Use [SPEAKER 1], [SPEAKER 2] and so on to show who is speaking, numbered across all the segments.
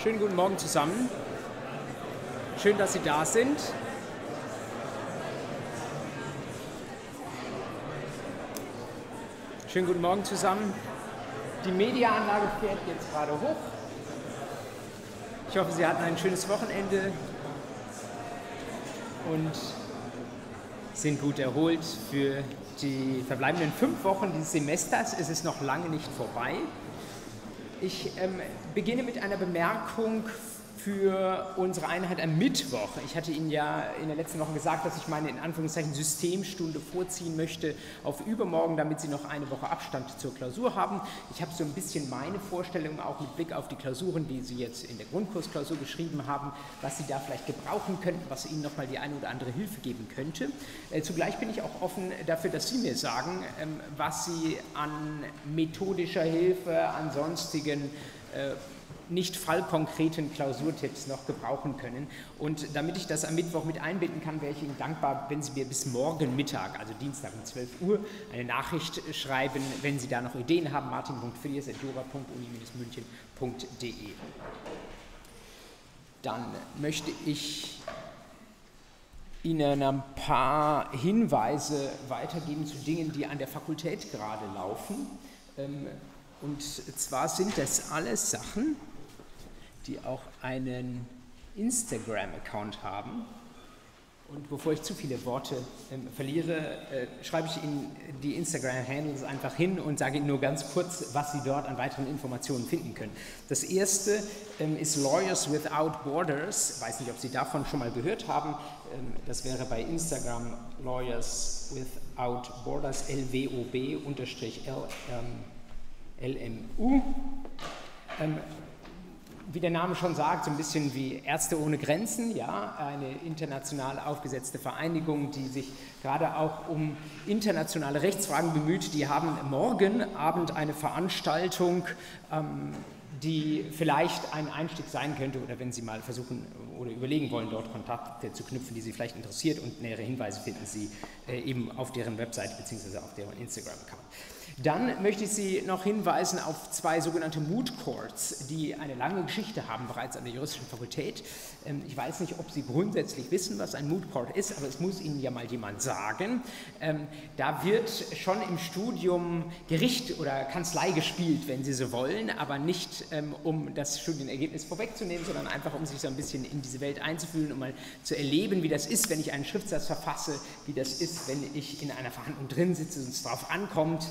[SPEAKER 1] Schönen guten Morgen zusammen. Schön, dass Sie da sind. Schönen guten Morgen zusammen. Die Mediaanlage fährt jetzt gerade hoch. Ich hoffe, Sie hatten ein schönes Wochenende und sind gut erholt für die verbleibenden fünf Wochen dieses Semesters. Es ist noch lange nicht vorbei. Ich ähm, beginne mit einer Bemerkung für unsere Einheit am Mittwoch. Ich hatte Ihnen ja in der letzten Woche gesagt, dass ich meine in Anführungszeichen Systemstunde vorziehen möchte auf übermorgen, damit Sie noch eine Woche Abstand zur Klausur haben. Ich habe so ein bisschen meine Vorstellung auch mit Blick auf die Klausuren, die Sie jetzt in der Grundkursklausur geschrieben haben, was Sie da vielleicht gebrauchen könnten, was Ihnen nochmal die eine oder andere Hilfe geben könnte. Äh, zugleich bin ich auch offen dafür, dass Sie mir sagen, ähm, was Sie an methodischer Hilfe, an sonstigen äh, nicht fallkonkreten Klausurtipps noch gebrauchen können. Und damit ich das am Mittwoch mit einbinden kann, wäre ich Ihnen dankbar, wenn Sie mir bis morgen Mittag, also Dienstag um 12 Uhr, eine Nachricht schreiben, wenn Sie da noch Ideen haben. martin.filias.uni-münchen.de Dann möchte ich Ihnen ein paar Hinweise weitergeben zu Dingen, die an der Fakultät gerade laufen. Ähm, und zwar sind das alles Sachen, die auch einen Instagram-Account haben. Und bevor ich zu viele Worte ähm, verliere, äh, schreibe ich Ihnen die Instagram-Handles einfach hin und sage Ihnen nur ganz kurz, was Sie dort an weiteren Informationen finden können. Das erste ähm, ist Lawyers Without Borders. Ich weiß nicht, ob Sie davon schon mal gehört haben. Ähm, das wäre bei Instagram Lawyers Without Borders, LWOB unterstrich LMU. Ähm, wie der Name schon sagt, so ein bisschen wie Ärzte ohne Grenzen, ja, eine international aufgesetzte Vereinigung, die sich gerade auch um internationale Rechtsfragen bemüht. Die haben morgen Abend eine Veranstaltung, ähm, die vielleicht ein Einstieg sein könnte oder wenn Sie mal versuchen oder überlegen wollen, dort Kontakte zu knüpfen, die Sie vielleicht interessiert und nähere Hinweise finden Sie äh, eben auf deren Website bzw. auf deren Instagram-Account. Dann möchte ich Sie noch hinweisen auf zwei sogenannte Mood Courts, die eine lange Geschichte haben bereits an der juristischen Fakultät. Ähm, ich weiß nicht, ob Sie grundsätzlich wissen, was ein Mood Court ist, aber es muss Ihnen ja mal jemand sagen. Ähm, da wird schon im Studium Gericht oder Kanzlei gespielt, wenn Sie so wollen, aber nicht ähm, um das Studienergebnis vorwegzunehmen, sondern einfach um sich so ein bisschen in diese Welt einzufühlen, um mal zu erleben, wie das ist, wenn ich einen Schriftsatz verfasse, wie das ist, wenn ich in einer Verhandlung drin sitze und es darauf ankommt,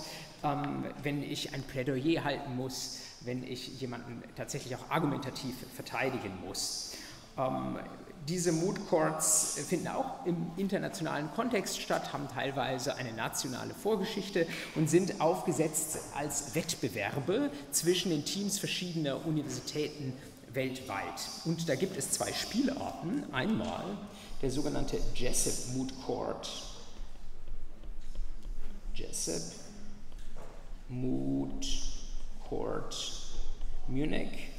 [SPEAKER 1] ähm, wenn ich ein Plädoyer halten muss, wenn ich jemanden tatsächlich auch argumentativ verteidigen muss. Ähm, diese Mood Courts finden auch im internationalen Kontext statt, haben teilweise eine nationale Vorgeschichte und sind aufgesetzt als Wettbewerbe zwischen den Teams verschiedener Universitäten weltweit. Und da gibt es zwei Spielarten. Einmal der sogenannte Jessup Mood Court. Jessup Mood Court Munich.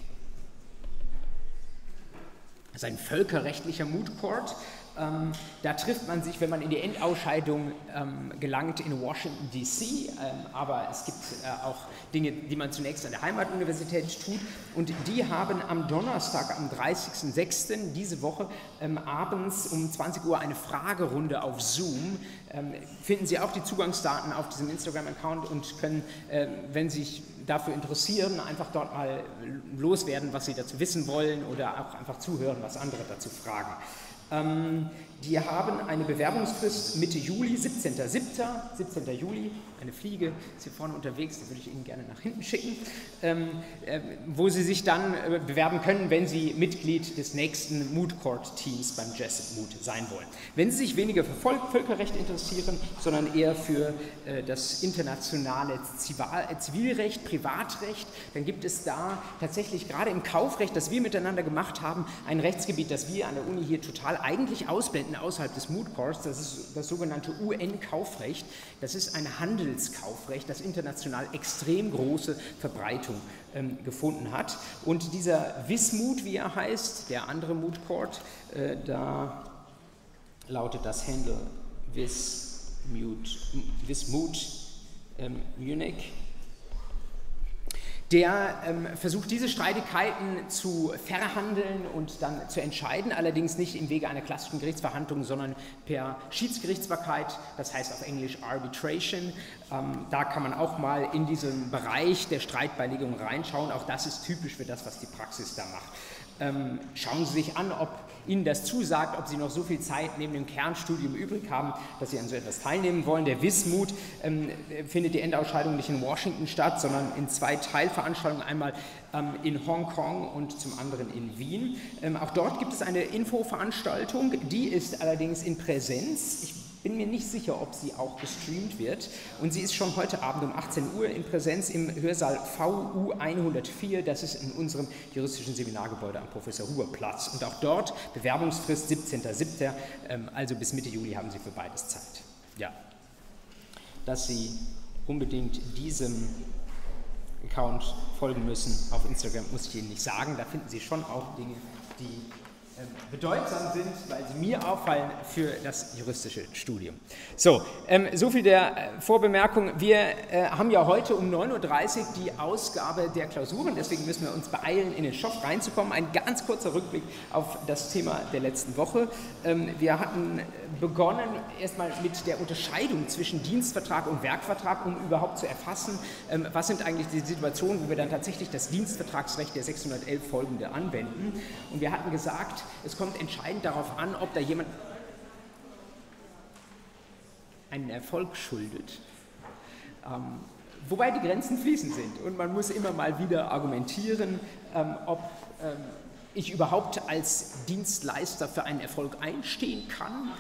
[SPEAKER 1] Das ist ein völkerrechtlicher Mood Court. Ähm, da trifft man sich, wenn man in die Endausscheidung ähm, gelangt, in Washington, DC. Ähm, aber es gibt äh, auch Dinge, die man zunächst an der Heimatuniversität tut. Und die haben am Donnerstag, am 30.06. diese Woche ähm, abends um 20 Uhr eine Fragerunde auf Zoom. Ähm, finden Sie auch die Zugangsdaten auf diesem Instagram-Account und können, äh, wenn Sie sich dafür interessieren, einfach dort mal loswerden, was Sie dazu wissen wollen oder auch einfach zuhören, was andere dazu fragen. Ähm, die haben eine Bewerbungsfrist Mitte Juli, 17.07. 17. Juli, eine Fliege ist hier vorne unterwegs, die würde ich Ihnen gerne nach hinten schicken, ähm, äh, wo Sie sich dann äh, bewerben können, wenn Sie Mitglied des nächsten Mood Court Teams beim Jessup Mood sein wollen. Wenn Sie sich weniger für Volk, Völkerrecht interessieren, sondern eher für äh, das internationale äh, Zivilrecht, Privatrecht, dann gibt es da tatsächlich gerade im Kaufrecht, das wir miteinander gemacht haben, ein Rechtsgebiet, das wir an der Uni hier total eigentlich ausblenden außerhalb des Mood Courts, das ist das sogenannte UN-Kaufrecht. Das ist ein Handelskaufrecht, das international extrem große Verbreitung ähm, gefunden hat. Und dieser Wismut, wie er heißt, der andere Mood Court, äh, da lautet das Handle Wismut, Wismut ähm, Munich. Der ähm, versucht, diese Streitigkeiten zu verhandeln und dann zu entscheiden, allerdings nicht im Wege einer klassischen Gerichtsverhandlung, sondern per Schiedsgerichtsbarkeit, das heißt auf Englisch Arbitration. Ähm, da kann man auch mal in diesen Bereich der Streitbeilegung reinschauen. Auch das ist typisch für das, was die Praxis da macht. Ähm, schauen Sie sich an, ob Ihnen das zusagt, ob Sie noch so viel Zeit neben dem Kernstudium übrig haben, dass Sie an so etwas teilnehmen wollen. Der Wismut ähm, findet die Endausscheidung nicht in Washington statt, sondern in zwei Teilveranstaltungen, einmal ähm, in Hongkong und zum anderen in Wien. Ähm, auch dort gibt es eine Infoveranstaltung, die ist allerdings in Präsenz. Ich bin mir nicht sicher, ob sie auch gestreamt wird. Und sie ist schon heute Abend um 18 Uhr in Präsenz im Hörsaal VU 104. Das ist in unserem juristischen Seminargebäude am Professor Huhr Platz. Und auch dort Bewerbungsfrist 17.07. Ähm, also bis Mitte Juli haben Sie für beides Zeit. Ja, dass Sie unbedingt diesem Account folgen müssen auf Instagram, muss ich Ihnen nicht sagen. Da finden Sie schon auch Dinge, die bedeutsam sind, weil sie mir auffallen für das juristische Studium. So, ähm, so viel der äh, Vorbemerkung. Wir äh, haben ja heute um 9.30 Uhr die Ausgabe der Klausuren, deswegen müssen wir uns beeilen, in den Shop reinzukommen. Ein ganz kurzer Rückblick auf das Thema der letzten Woche. Ähm, wir hatten begonnen erstmal mit der Unterscheidung zwischen Dienstvertrag und Werkvertrag, um überhaupt zu erfassen, ähm, was sind eigentlich die Situationen, wo wir dann tatsächlich das Dienstvertragsrecht der 611 folgende anwenden. Und wir hatten gesagt, es kommt entscheidend darauf an, ob da jemand einen Erfolg schuldet. Ähm, wobei die Grenzen fließend sind und man muss immer mal wieder argumentieren, ähm, ob ähm, ich überhaupt als Dienstleister für einen Erfolg einstehen kann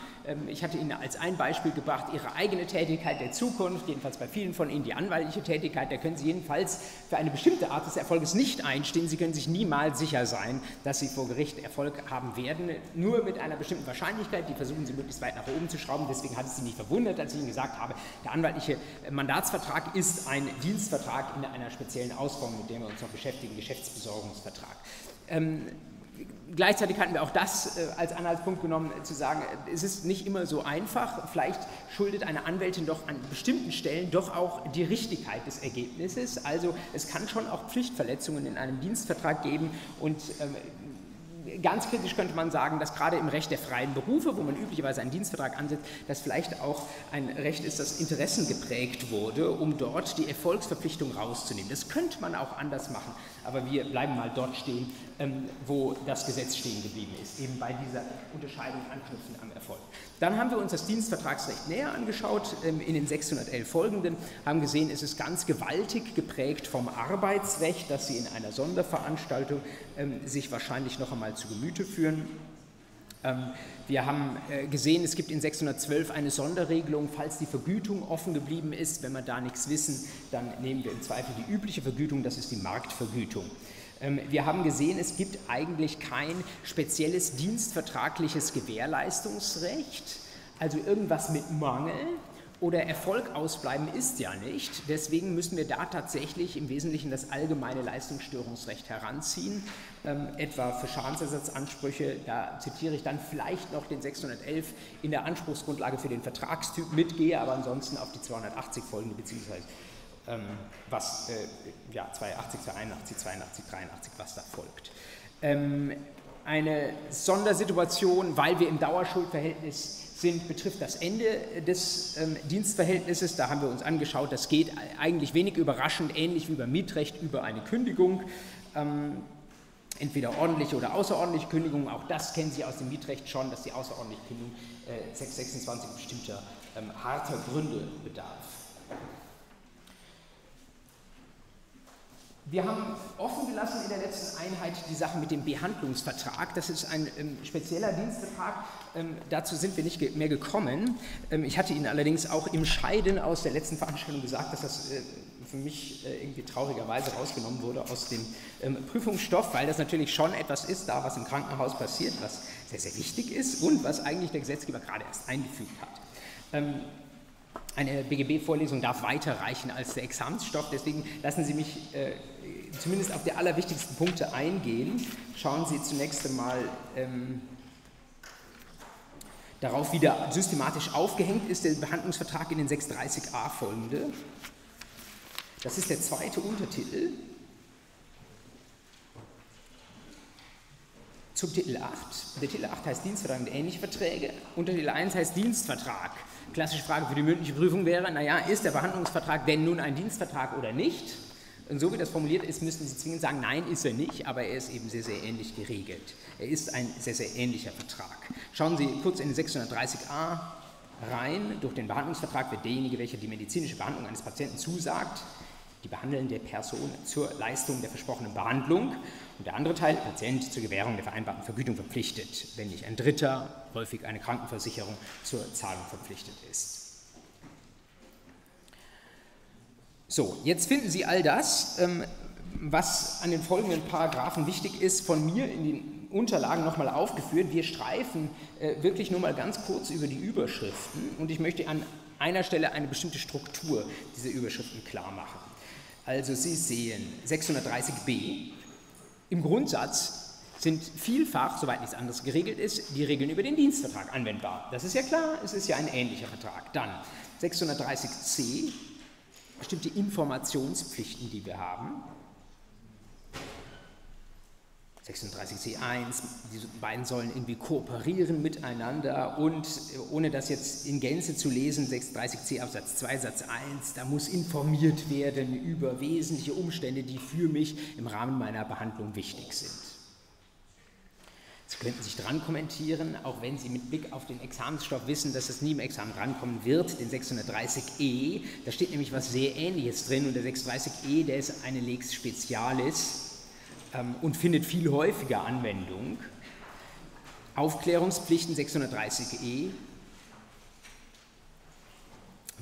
[SPEAKER 1] ich hatte Ihnen als ein Beispiel gebracht, Ihre eigene Tätigkeit der Zukunft, jedenfalls bei vielen von Ihnen die anwaltliche Tätigkeit, da können Sie jedenfalls für eine bestimmte Art des Erfolges nicht einstehen. Sie können sich niemals sicher sein, dass Sie vor Gericht Erfolg haben werden, nur mit einer bestimmten Wahrscheinlichkeit, die versuchen Sie möglichst weit nach oben zu schrauben. Deswegen hat es Sie nicht verwundert, als ich Ihnen gesagt habe, der anwaltliche Mandatsvertrag ist ein Dienstvertrag in einer speziellen Ausform, mit der wir uns noch beschäftigen, Geschäftsbesorgungsvertrag. Ähm, gleichzeitig hatten wir auch das äh, als Anhaltspunkt genommen, äh, zu sagen, äh, es ist nicht immer so einfach. Vielleicht schuldet eine Anwältin doch an bestimmten Stellen doch auch die Richtigkeit des Ergebnisses. Also es kann schon auch Pflichtverletzungen in einem Dienstvertrag geben und ähm, ganz kritisch könnte man sagen, dass gerade im Recht der freien Berufe, wo man üblicherweise einen Dienstvertrag ansetzt, das vielleicht auch ein Recht ist, das Interessen geprägt wurde, um dort die Erfolgsverpflichtung rauszunehmen. Das könnte man auch anders machen, aber wir bleiben mal dort stehen, ähm, wo das Gesetz stehen geblieben ist, eben bei dieser Unterscheidung anknüpfen am Erfolg. Dann haben wir uns das Dienstvertragsrecht näher angeschaut ähm, in den 611 folgenden, haben gesehen, es ist ganz gewaltig geprägt vom Arbeitsrecht, das Sie in einer Sonderveranstaltung ähm, sich wahrscheinlich noch einmal zu Gemüte führen. Wir haben äh, gesehen, es gibt in 612 eine Sonderregelung, falls die Vergütung offen geblieben ist. Wenn wir da nichts wissen, dann nehmen wir im Zweifel die übliche Vergütung, das ist die Marktvergütung. Ähm, wir haben gesehen, es gibt eigentlich kein spezielles dienstvertragliches Gewährleistungsrecht, also irgendwas mit Mangel oder Erfolg ausbleiben ist ja nicht. Deswegen müssen wir da tatsächlich im Wesentlichen das allgemeine Leistungsstörungsrecht heranziehen, ähm, etwa für Schadensersatzansprüche. Da zitiere ich dann vielleicht noch den 611 in der Anspruchsgrundlage für den Vertragstyp mitgehe, aber ansonsten auf die 280 folgende beziehungsweise was, äh, ja, 82, 81, 82, 83, was da folgt. Ähm, eine Sondersituation, weil wir im Dauerschuldverhältnis sind, betrifft das Ende des ähm, Dienstverhältnisses. Da haben wir uns angeschaut, das geht eigentlich wenig überraschend, ähnlich wie beim Mietrecht, über eine Kündigung. Ähm, entweder ordentliche oder außerordentliche Kündigung. Auch das kennen Sie aus dem Mietrecht schon, dass die außerordentliche Kündigung äh, 626 bestimmter ähm, harter Gründe bedarf. Wir haben offen gelassen in der letzten Einheit die Sache mit dem Behandlungsvertrag. Das ist ein ähm, spezieller Dienstvertrag. Ähm, dazu sind wir nicht mehr gekommen. Ähm, ich hatte Ihnen allerdings auch im Scheiden aus der letzten Veranstaltung gesagt, dass das äh, für mich äh, irgendwie traurigerweise rausgenommen wurde aus dem ähm, Prüfungsstoff, weil das natürlich schon etwas ist, da was im Krankenhaus passiert, was sehr, sehr wichtig ist und was eigentlich der Gesetzgeber gerade erst eingefügt hat eine BGB-Vorlesung darf weiterreichen als der Examensstoff. Deswegen lassen Sie mich äh, zumindest auf die allerwichtigsten Punkte eingehen. Schauen Sie zunächst einmal ähm, darauf, wie der systematisch aufgehängt ist, der Behandlungsvertrag in den 630a folgende. Das ist der zweite Untertitel. Zum Titel 8. Der Titel 8 heißt Dienstvertrag und ähnliche Verträge. Untertitel 1 heißt Dienstvertrag. Klassische Frage für die mündliche Prüfung wäre, naja, ist der Behandlungsvertrag denn nun ein Dienstvertrag oder nicht? Und so wie das formuliert ist, müssten Sie zwingend sagen, nein, ist er nicht, aber er ist eben sehr, sehr ähnlich geregelt. Er ist ein sehr, sehr ähnlicher Vertrag. Schauen Sie kurz in den 630a rein. Durch den Behandlungsvertrag wird derjenige, welcher die medizinische Behandlung eines Patienten zusagt, die behandelnde Person zur Leistung der versprochenen Behandlung und der andere Teil, Patient, zur Gewährung der vereinbarten Vergütung verpflichtet, wenn nicht ein Dritter, häufig eine Krankenversicherung, zur Zahlung verpflichtet ist. So, jetzt finden Sie all das, ähm, was an den folgenden Paragraphen wichtig ist, von mir in den Unterlagen nochmal aufgeführt. Wir streifen äh, wirklich nur mal ganz kurz über die Überschriften und ich möchte an einer Stelle eine bestimmte Struktur dieser Überschriften klar machen. Also Sie sehen 630b. Im Grundsatz sind vielfach, soweit nichts anderes geregelt ist, die Regeln über den Dienstvertrag anwendbar. Das ist ja klar, es ist ja ein ähnlicher Vertrag. Dann 630c bestimmte Informationspflichten, die wir haben. 36c1, die beiden sollen irgendwie kooperieren miteinander und ohne das jetzt in Gänze zu lesen, 36c Absatz 2 Satz 1, da muss informiert werden über wesentliche Umstände, die für mich im Rahmen meiner Behandlung wichtig sind. Sie könnten sich dran kommentieren, auch wenn Sie mit Blick auf den Examensstoff wissen, dass es nie im Examen drankommen wird, den 630e. Da steht nämlich was sehr Ähnliches drin und der 630e, der ist eine Lex Specialis ähm, und findet viel häufiger Anwendung. Aufklärungspflichten 630e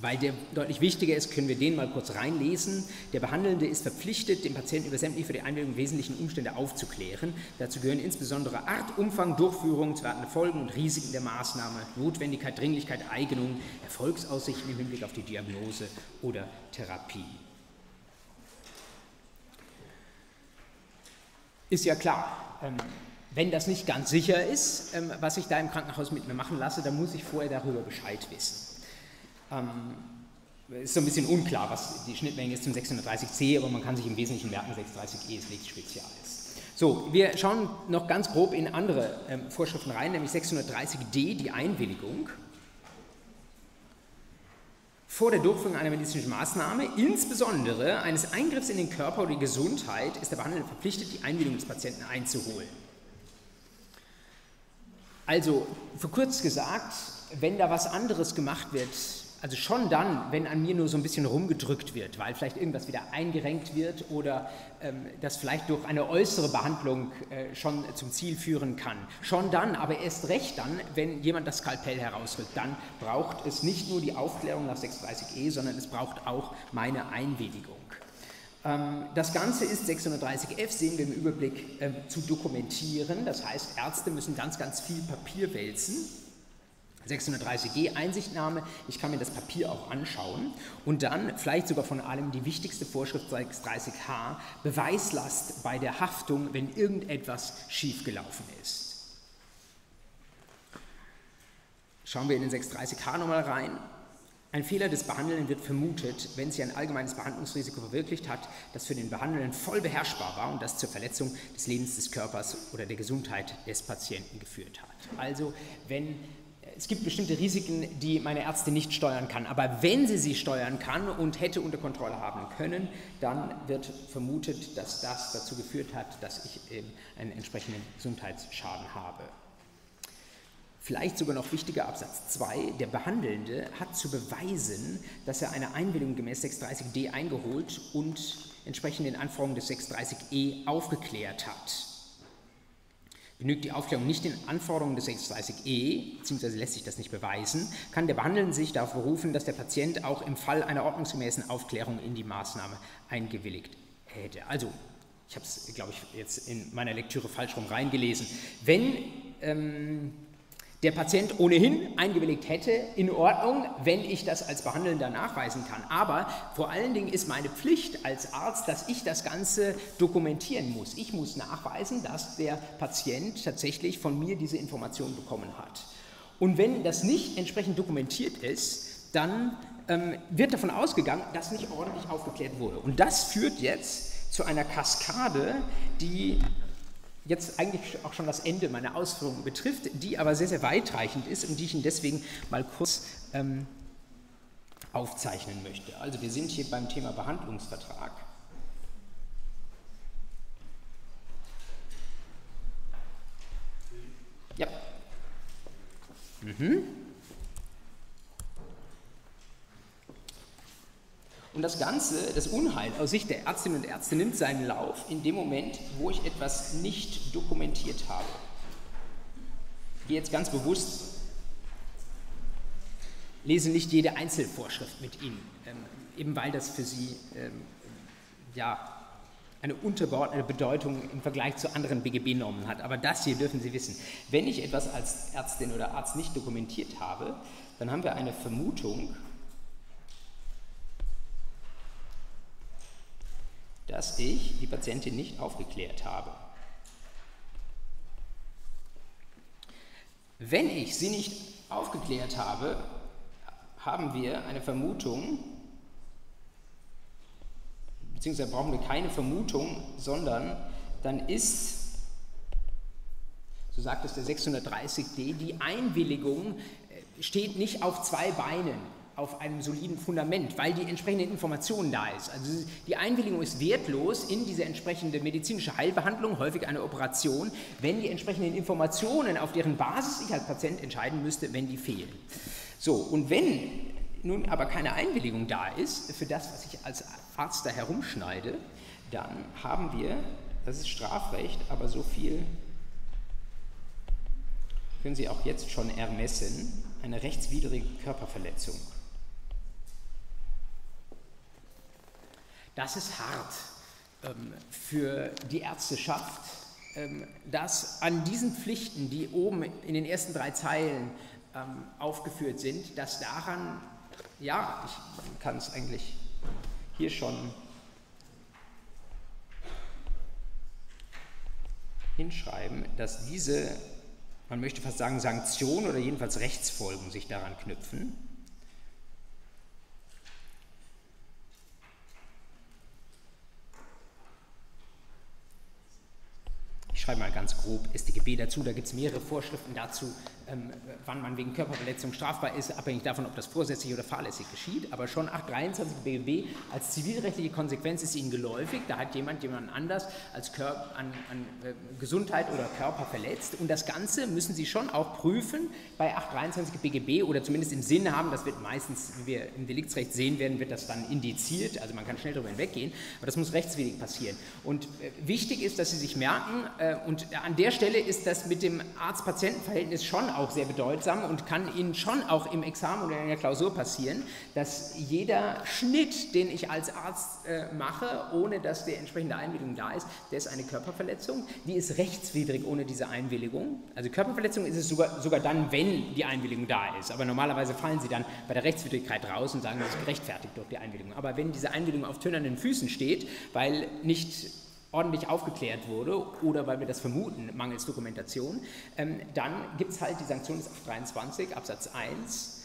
[SPEAKER 1] weil der deutlich wichtiger ist, können wir den mal kurz reinlesen. Der Behandelnde ist verpflichtet, den Patienten über sämtliche für die Einwilligung wesentlichen Umstände aufzuklären. Dazu gehören insbesondere Art, Umfang, Durchführung, zu erwartende Folgen und Risiken der Maßnahme, Notwendigkeit, Dringlichkeit, Eignung, Erfolgsaussichten im Hinblick auf die Diagnose oder Therapie. Ist ja klar, ähm, wenn das nicht ganz sicher ist, ähm, was ich da im Krankenhaus mit mir machen lasse, dann muss ich vorher darüber Bescheid wissen. Ähm, ist so ein bisschen unklar, was die Schnittmenge ist zum 630c, aber man kann sich im Wesentlichen merken, 630e ist Lex Spezialis. So, wir schauen noch ganz grob in andere ähm, Vorschriften rein, nämlich 630d, die Einwilligung. Vor der Durchführung einer medizinischen Maßnahme, insbesondere eines Eingriffs in den Körper oder die Gesundheit, ist der Behandelnde verpflichtet, die Einwilligung des Patienten einzuholen. Also, für kurz gesagt, wenn da was anderes gemacht wird, also schon dann, wenn an mir nur so ein bisschen rumgedrückt wird, weil vielleicht irgendwas wieder eingerenkt wird oder ähm, das vielleicht durch eine äußere Behandlung äh, schon zum Ziel führen kann. Schon dann, aber erst recht dann, wenn jemand das Skalpell herausrückt, dann braucht es nicht nur die Aufklärung nach 630e, sondern es braucht auch meine Einwilligung. Ähm, das Ganze ist 630f, sehen wir im Überblick, äh, zu dokumentieren. Das heißt, Ärzte müssen ganz, ganz viel Papier wälzen 630g Einsichtnahme, ich kann mir das Papier auch anschauen und dann vielleicht sogar von allem die wichtigste Vorschrift 630h, Beweislast bei der Haftung, wenn irgendetwas schiefgelaufen ist. Schauen wir in den 630h nochmal rein. Ein Fehler des Behandelnden wird vermutet, wenn sich ein allgemeines Behandlungsrisiko verwirklicht hat, das für den Behandelnden voll beherrschbar war und das zur Verletzung des Lebens des Körpers oder der Gesundheit des Patienten geführt hat. Also wenn es gibt bestimmte Risiken, die meine Ärztin nicht steuern kann. Aber wenn sie sie steuern kann und hätte unter Kontrolle haben können, dann wird vermutet, dass das dazu geführt hat, dass ich einen entsprechenden Gesundheitsschaden habe. Vielleicht sogar noch wichtiger Absatz 2, der Behandelnde hat zu beweisen, dass er eine Einwilligung gemäß 630d eingeholt und entsprechend den Anforderungen des 630e aufgeklärt hat. Genügt die Aufklärung nicht den Anforderungen des 630e, beziehungsweise lässt sich das nicht beweisen, kann der Behandelnde sich darauf berufen, dass der Patient auch im Fall einer ordnungsgemäßen Aufklärung in die Maßnahme eingewilligt hätte. Also, ich habe es, glaube ich, jetzt in meiner Lektüre falsch rum reingelesen. Wenn ähm, der Patient ohnehin eingewilligt hätte, in Ordnung, wenn ich das als Behandelnder nachweisen kann. Aber vor allen Dingen ist meine Pflicht als Arzt, dass ich das Ganze dokumentieren muss. Ich muss nachweisen, dass der Patient tatsächlich von mir diese Information bekommen hat. Und wenn das nicht entsprechend dokumentiert ist, dann ähm, wird davon ausgegangen, dass nicht ordentlich aufgeklärt wurde. Und das führt jetzt zu einer Kaskade, die jetzt eigentlich auch schon das Ende meiner Ausführungen betrifft, die aber sehr, sehr weitreichend ist und die ich Ihnen deswegen mal kurz ähm, aufzeichnen möchte. Also wir sind hier beim Thema Behandlungsvertrag. Ja. Mhm. Und das Ganze, das Unheil aus Sicht der Ärztinnen und Ärzte nimmt seinen Lauf in dem Moment, wo ich etwas nicht dokumentiert habe. Ich gehe jetzt ganz bewusst, lese nicht jede Einzelvorschrift mit Ihnen, ähm, eben weil das für Sie ähm, ja, eine untergeordnete Bedeutung im Vergleich zu anderen BGB-Normen hat. Aber das hier dürfen Sie wissen. Wenn ich etwas als Ärztin oder Arzt nicht dokumentiert habe, dann haben wir eine Vermutung, dass ich die Patientin nicht aufgeklärt habe. Wenn ich sie nicht aufgeklärt habe, haben wir eine Vermutung, beziehungsweise brauchen wir keine Vermutung, sondern dann ist, so sagt es der 630d, die Einwilligung äh, steht nicht auf zwei Beinen auf einem soliden Fundament, weil die entsprechende Information da ist. Also die Einwilligung ist wertlos in diese entsprechende medizinische Heilbehandlung, häufig eine Operation, wenn die entsprechenden Informationen, auf deren Basis ich als Patient entscheiden müsste, wenn die fehlen. So, und wenn nun aber keine Einwilligung da ist für das, was ich als Arzt da herumschneide, dann haben wir, das ist Strafrecht, aber so viel können Sie auch jetzt schon ermessen, eine rechtswidrige Körperverletzung. Das ist hart ähm, für die Ärzteschaft, ähm, dass an diesen Pflichten, die oben in den ersten drei Zeilen ähm, aufgeführt sind, dass daran, ja, ich kann es eigentlich hier schon hinschreiben, dass diese, man möchte fast sagen, Sanktionen oder jedenfalls Rechtsfolgen sich daran knüpfen. Schreibe mal ganz grob StGB dazu, da gibt es mehrere Vorschriften dazu, wann man wegen Körperverletzung strafbar ist, abhängig davon, ob das vorsätzlich oder fahrlässig geschieht. Aber schon 823 BGB als zivilrechtliche Konsequenz ist Ihnen geläufig. Da hat jemand jemand anders als Körper, an, an äh, Gesundheit oder Körper verletzt. Und das Ganze müssen Sie schon auch prüfen bei 823 BGB oder zumindest im Sinn haben, das wird meistens, wie wir im Deliktsrecht sehen werden, wird das dann indiziert. Also man kann schnell darüber hinweggehen. Aber das muss rechtswidrig passieren. Und äh, wichtig ist, dass Sie sich merken, äh, und an der Stelle ist das mit dem Arzt-Patienten-Verhältnis schon auch sehr bedeutsam und kann Ihnen schon auch im Examen oder in der Klausur passieren, dass jeder Schnitt, den ich als Arzt äh, mache, ohne dass die entsprechende Einwilligung da ist, der ist eine Körperverletzung. Die ist rechtswidrig ohne diese Einwilligung. Also Körperverletzung ist es sogar, sogar dann, wenn die Einwilligung da ist. Aber normalerweise fallen sie dann bei der Rechtswidrigkeit raus und sagen, das ist gerechtfertigt durch die Einwilligung. Aber wenn diese Einwilligung auf tönernen Füßen steht, weil nicht ordentlich aufgeklärt wurde oder weil wir das vermuten, mangels Dokumentation, ähm, dann gibt es halt die Sanktion des 823 Absatz 1 ähm,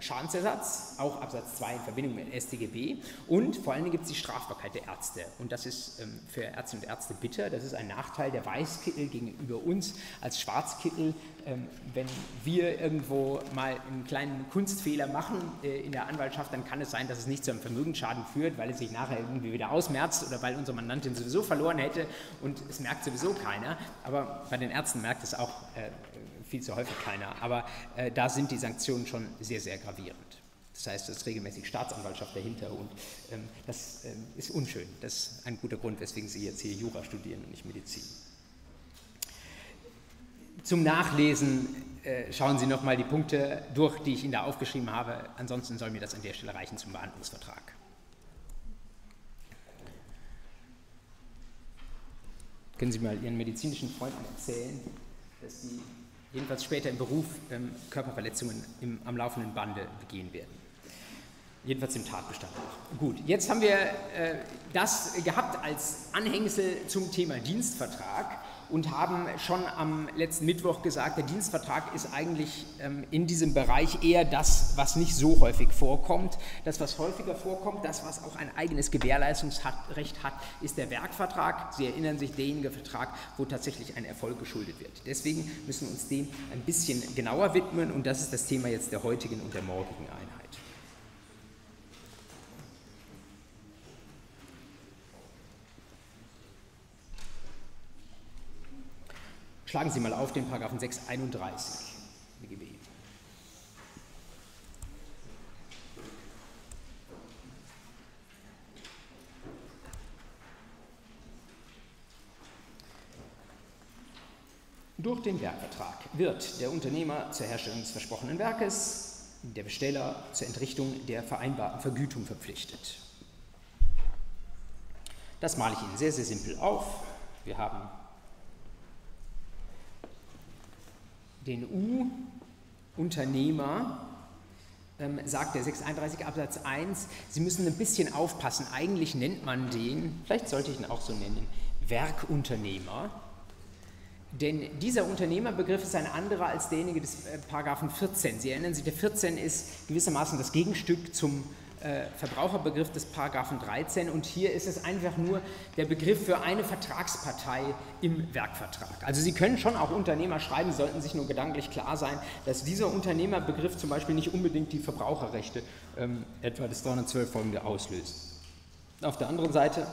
[SPEAKER 1] Schadensersatz, auch Absatz 2 in Verbindung mit StGB und vor allen Dingen gibt es die Strafbarkeit der Ärzte. Und das ist ähm, für Ärzte und Ärzte bitter, das ist ein Nachteil der Weißkittel gegenüber uns als Schwarzkittel, ähm, wenn wir irgendwo mal einen kleinen Kunstfehler machen äh, in der Anwaltschaft, dann kann es sein, dass es nicht zu einem Vermögensschaden führt, weil es sich nachher irgendwie wieder ausmerzt oder weil unsere Mandantin sowieso verloren hätte. Und es merkt sowieso keiner, aber bei den Ärzten merkt es auch äh, viel zu häufig keiner. Aber äh, da sind die Sanktionen schon sehr, sehr gravierend. Das heißt, es ist regelmäßig Staatsanwaltschaft dahinter und ähm, das ähm, ist unschön. Das ist ein guter Grund, weswegen Sie jetzt hier Jura studieren und nicht Medizin. Zum Nachlesen äh, schauen Sie nochmal die Punkte durch, die ich Ihnen da aufgeschrieben habe. Ansonsten soll mir das an der Stelle reichen zum Behandlungsvertrag. Können Sie mal Ihren medizinischen Freunden erzählen, dass Sie jedenfalls später im Beruf ähm, Körperverletzungen im, am laufenden Bande begehen werden. Jedenfalls im Tatbestand. Gut, jetzt haben wir äh, das gehabt als Anhängsel zum Thema Dienstvertrag und haben schon am letzten Mittwoch gesagt, der Dienstvertrag ist eigentlich ähm, in diesem Bereich eher das, was nicht so häufig vorkommt. Das, was häufiger vorkommt, das, was auch ein eigenes Gewährleistungsrecht hat, ist der Werkvertrag. Sie erinnern sich, derjenige Vertrag, wo tatsächlich ein Erfolg geschuldet wird. Deswegen müssen wir uns dem ein bisschen genauer widmen und das ist das Thema jetzt der heutigen und der morgigen Einheit. Schlagen Sie mal auf den Paragraphen 631 BGB. Durch den Werkvertrag wird der Unternehmer zur Herstellung des versprochenen Werkes, der Besteller zur Entrichtung der vereinbarten Vergütung verpflichtet. Das male ich Ihnen sehr, sehr simpel auf. Wir haben den U-Unternehmer, ähm, sagt der 631 Absatz 1, Sie müssen ein bisschen aufpassen. Eigentlich nennt man den, vielleicht sollte ich ihn auch so nennen, Werkunternehmer. Denn dieser Unternehmerbegriff ist ein anderer als derjenige des äh, Paragraphen 14. Sie erinnern sich, der 14 ist gewissermaßen das Gegenstück zum äh, Verbraucherbegriff des Paragraphen 13 und hier ist es einfach nur der Begriff für eine Vertragspartei im Werkvertrag. Also Sie können schon auch Unternehmer schreiben, sollten sich nur gedanklich klar sein, dass dieser Unternehmerbegriff zum Beispiel nicht unbedingt die Verbraucherrechte ähm, etwa des 312 folgende auslöst. Auf der anderen Seite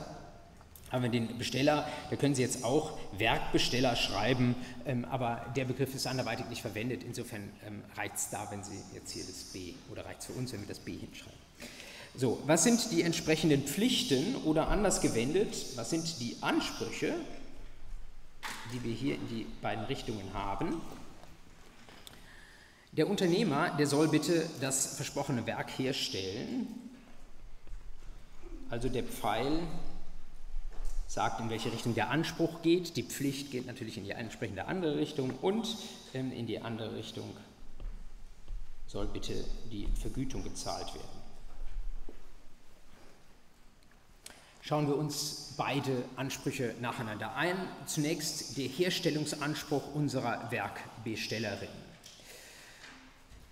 [SPEAKER 1] haben wir den Besteller, da können Sie jetzt auch Werkbesteller schreiben, ähm, aber der Begriff ist anderweitig nicht verwendet. Insofern ähm, reicht es da, wenn Sie jetzt hier das B oder reicht es für uns, wenn wir das B hinschreiben. So, was sind die entsprechenden Pflichten oder anders gewendet, was sind die Ansprüche, die wir hier in die beiden Richtungen haben? Der Unternehmer, der soll bitte das versprochene Werk herstellen. Also der Pfeil sagt, in welche Richtung der Anspruch geht. Die Pflicht geht natürlich in die entsprechende andere Richtung und ähm, in die andere Richtung soll bitte die Vergütung gezahlt werden. Schauen wir uns beide Ansprüche nacheinander ein. Zunächst der Herstellungsanspruch unserer Werkbestellerin.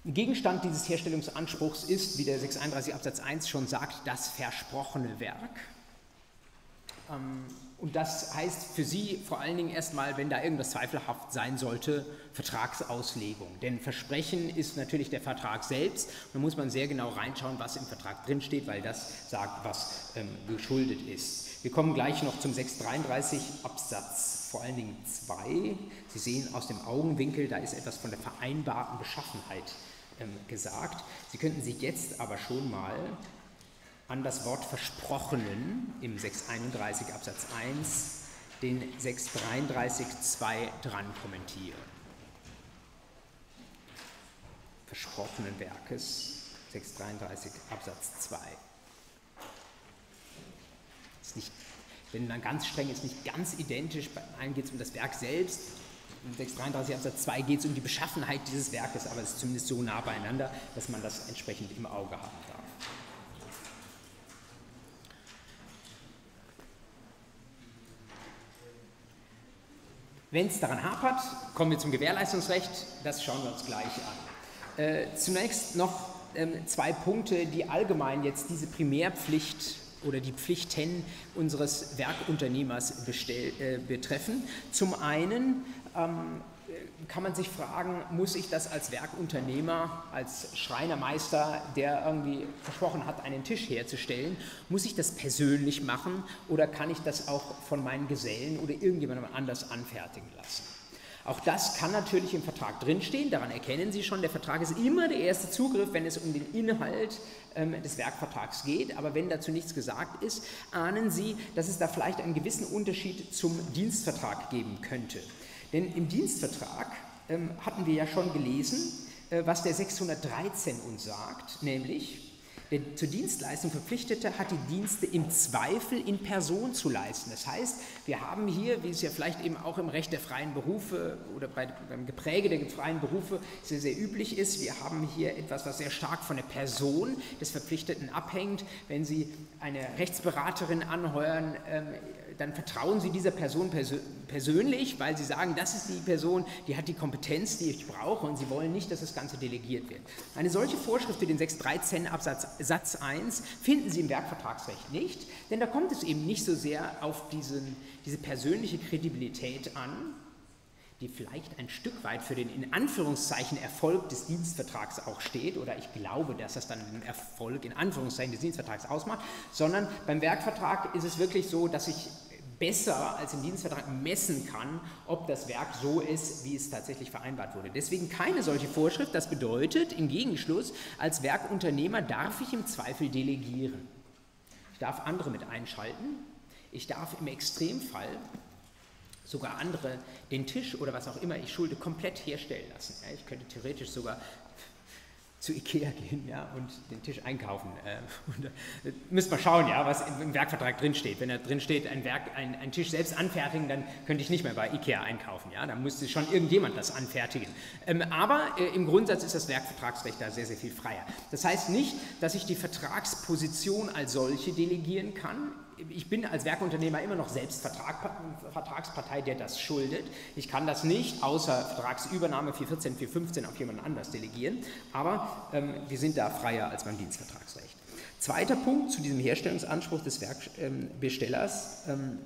[SPEAKER 1] Gegenstand dieses Herstellungsanspruchs ist, wie der 631 Absatz 1 schon sagt, das versprochene Werk. Ähm, und das heißt für Sie vor allen Dingen erstmal, wenn da irgendwas zweifelhaft sein sollte, Vertragsauslegung. Denn Versprechen ist natürlich der Vertrag selbst. Da muss man sehr genau reinschauen, was im Vertrag drinsteht, weil das sagt, was ähm, geschuldet ist. Wir kommen gleich noch zum 633 Absatz vor allen Dingen 2. Sie sehen aus dem Augenwinkel, da ist etwas von der vereinbarten Beschaffenheit ähm, gesagt. Sie könnten sich jetzt aber schon mal an das Wort Versprochenen im 631 Absatz 1 den 633 2 dran kommentieren. Versprochenen Werkes 633 Absatz 2. Ist nicht, wenn man ganz streng ist, nicht ganz identisch. Bei einem geht es um das Werk selbst, im 633 Absatz 2 geht es um die Beschaffenheit dieses Werkes, aber es ist zumindest so nah beieinander, dass man das entsprechend im Auge haben darf. Wenn es daran hapert, kommen wir zum Gewährleistungsrecht, das schauen wir uns gleich an. Äh, zunächst noch ähm, zwei Punkte, die allgemein jetzt diese Primärpflicht oder die Pflichten unseres Werkunternehmers bestell, äh, betreffen. Zum einen ähm, kann man sich fragen, muss ich das als Werkunternehmer, als Schreinermeister, der irgendwie versprochen hat, einen Tisch herzustellen, muss ich das persönlich machen oder kann ich das auch von meinen Gesellen oder irgendjemandem anders anfertigen lassen? Auch das kann natürlich im Vertrag drinstehen, daran erkennen Sie schon, der Vertrag ist immer der erste Zugriff, wenn es um den Inhalt ähm, des Werkvertrags geht, aber wenn dazu nichts gesagt ist, ahnen Sie, dass es da vielleicht einen gewissen Unterschied zum Dienstvertrag geben könnte. Denn im Dienstvertrag ähm, hatten wir ja schon gelesen, äh, was der 613 uns sagt, nämlich, der zur Dienstleistung Verpflichtete hat die Dienste im Zweifel in Person zu leisten. Das heißt, wir haben hier, wie es ja vielleicht eben auch im Recht der freien Berufe oder bei, beim Gepräge der freien Berufe sehr, sehr üblich ist, wir haben hier etwas, was sehr stark von der Person des Verpflichteten abhängt. Wenn Sie eine Rechtsberaterin anheuern, ähm, dann vertrauen Sie dieser Person persö persönlich, weil Sie sagen, das ist die Person, die hat die Kompetenz, die ich brauche und Sie wollen nicht, dass das Ganze delegiert wird. Eine solche Vorschrift für den 613 Absatz Satz 1 finden Sie im Werkvertragsrecht nicht, denn da kommt es eben nicht so sehr auf diesen, diese persönliche Kredibilität an, die vielleicht ein Stück weit für den in Anführungszeichen Erfolg des Dienstvertrags auch steht, oder ich glaube, dass das dann den Erfolg in Anführungszeichen des Dienstvertrags ausmacht, sondern beim Werkvertrag ist es wirklich so, dass ich besser als im Dienstvertrag messen kann, ob das Werk so ist, wie es tatsächlich vereinbart wurde. Deswegen keine solche Vorschrift. Das bedeutet im Gegenschluss, als Werkunternehmer darf ich im Zweifel delegieren. Ich darf andere mit einschalten. Ich darf im Extremfall sogar andere den Tisch oder was auch immer ich schulde komplett herstellen lassen. Ich könnte theoretisch sogar zu Ikea gehen ja, und den Tisch einkaufen. Äh, und, äh, müsst mal schauen, ja, was im Werkvertrag drinsteht. Wenn da drinsteht, ein, Werk, ein, ein Tisch selbst anfertigen, dann könnte ich nicht mehr bei Ikea einkaufen. Ja, dann müsste schon irgendjemand das anfertigen. Ähm, aber äh, im Grundsatz ist das Werkvertragsrecht da sehr, sehr viel freier. Das heißt nicht, dass ich die Vertragsposition als solche delegieren kann ich bin als Werkunternehmer immer noch selbst Vertrag, Vertragspartei, der das schuldet. Ich kann das nicht außer Vertragsübernahme 414, 415 auf jemanden anders delegieren, aber ähm, wir sind da freier als beim Dienstvertragsrecht. Zweiter Punkt zu diesem Herstellungsanspruch des Werkbestellers. Ähm,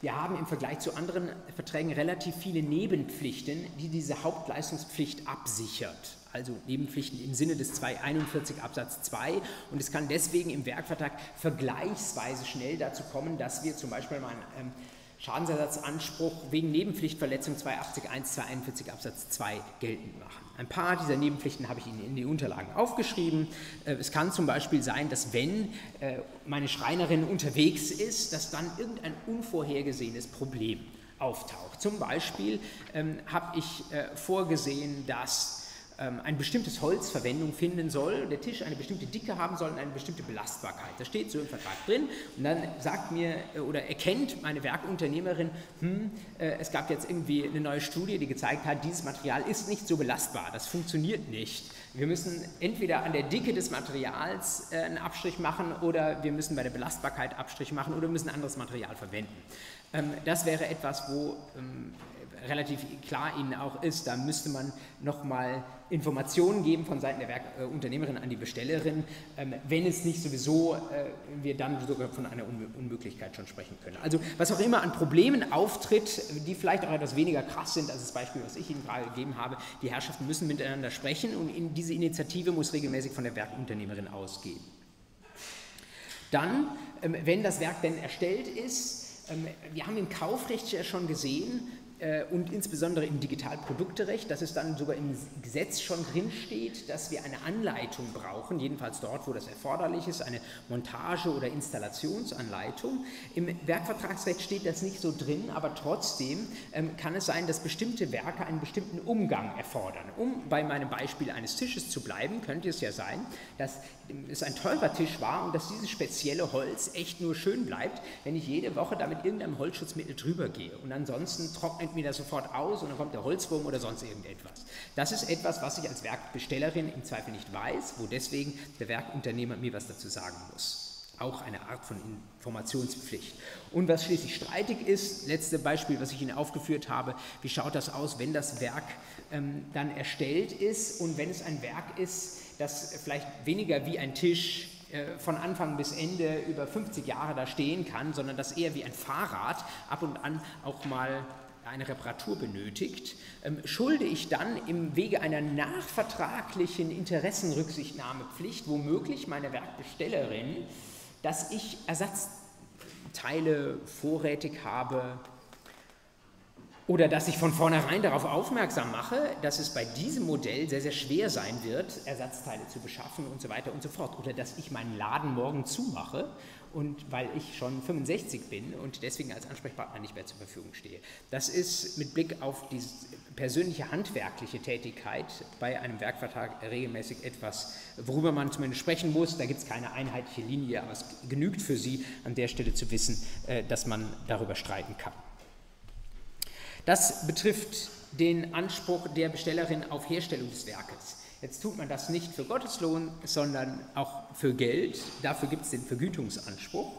[SPEAKER 1] wir haben im Vergleich zu anderen Verträgen relativ viele Nebenpflichten, die diese Hauptleistungspflicht absichert also Nebenpflichten im Sinne des 241 Absatz 2 und es kann deswegen im Werkvertrag vergleichsweise schnell dazu kommen, dass wir zum Beispiel mal einen ähm, Schadensersatzanspruch wegen Nebenpflichtverletzung 280.1, 241 Absatz 2 geltend machen. Ein paar dieser Nebenpflichten habe ich Ihnen in die Unterlagen aufgeschrieben. Äh, es kann zum Beispiel sein, dass wenn äh, meine Schreinerin unterwegs ist, dass dann irgendein unvorhergesehenes Problem auftaucht. Zum Beispiel ähm, habe ich äh, vorgesehen, dass ein bestimmtes Holz Verwendung finden soll, der Tisch eine bestimmte Dicke haben soll und eine bestimmte Belastbarkeit. Das steht so im Vertrag drin und dann sagt mir äh, oder erkennt meine Werkunternehmerin, hm, äh, es gab jetzt irgendwie eine neue Studie, die gezeigt hat, dieses Material ist nicht so belastbar, das funktioniert nicht. Wir müssen entweder an der Dicke des Materials äh, einen Abstrich machen oder wir müssen bei der Belastbarkeit Abstrich machen oder müssen anderes Material verwenden. Ähm, das wäre etwas, wo ähm, relativ klar Ihnen auch ist, da müsste man nochmal Informationen geben von Seiten der Werkunternehmerin an die Bestellerin, ähm, wenn es nicht sowieso, äh, wir dann sogar von einer Unmöglichkeit schon sprechen können. Also was auch immer an Problemen auftritt, die vielleicht auch etwas weniger krass sind als das Beispiel, was ich Ihnen gerade gegeben habe, die Herrschaften müssen miteinander sprechen und diese Initiative muss regelmäßig von der Werkunternehmerin ausgehen. Dann, ähm, wenn das Werk denn erstellt ist, ähm, wir haben im Kaufrecht ja schon gesehen, äh, und insbesondere im Digitalprodukterecht, dass es dann sogar im Gesetz schon drinsteht, dass wir eine Anleitung brauchen, jedenfalls dort, wo das erforderlich ist, eine Montage- oder Installationsanleitung. Im Werkvertragsrecht steht das nicht so drin, aber trotzdem ähm, kann es sein, dass bestimmte Werke einen bestimmten Umgang erfordern. Um bei meinem Beispiel eines Tisches zu bleiben, könnte es ja sein, dass es ein teurer Tisch war und dass dieses spezielle Holz echt nur schön bleibt, wenn ich jede Woche da mit irgendeinem Holzschutzmittel drüber gehe. Und ansonsten trocknet mir das sofort aus und dann kommt der Holzwurm oder sonst irgendetwas. Das ist etwas, was ich als Werkbestellerin im Zweifel nicht weiß, wo deswegen der Werkunternehmer mir was dazu sagen muss auch eine Art von Informationspflicht. Und was schließlich streitig ist, letzte Beispiel, was ich Ihnen aufgeführt habe, wie schaut das aus, wenn das Werk ähm, dann erstellt ist und wenn es ein Werk ist, das vielleicht weniger wie ein Tisch äh, von Anfang bis Ende über 50 Jahre da stehen kann, sondern das eher wie ein Fahrrad ab und an auch mal eine Reparatur benötigt, ähm, schulde ich dann im Wege einer nachvertraglichen Interessenrücksichtnahmepflicht womöglich meiner Werkbestellerin, dass ich Ersatzteile vorrätig habe, oder dass ich von vornherein darauf aufmerksam mache, dass es bei diesem Modell sehr, sehr schwer sein wird, Ersatzteile zu beschaffen und so weiter und so fort. Oder dass ich meinen Laden morgen zumache und weil ich schon 65 bin und deswegen als Ansprechpartner nicht mehr zur Verfügung stehe. Das ist mit Blick auf die persönliche handwerkliche Tätigkeit bei einem Werkvertrag regelmäßig etwas, worüber man zumindest sprechen muss. Da gibt es keine einheitliche Linie, aber es genügt für Sie an der Stelle zu wissen, äh, dass man darüber streiten kann. Das betrifft den Anspruch der Bestellerin auf Herstellung des Werkes. Jetzt tut man das nicht für Gotteslohn, sondern auch für Geld. Dafür gibt es den Vergütungsanspruch.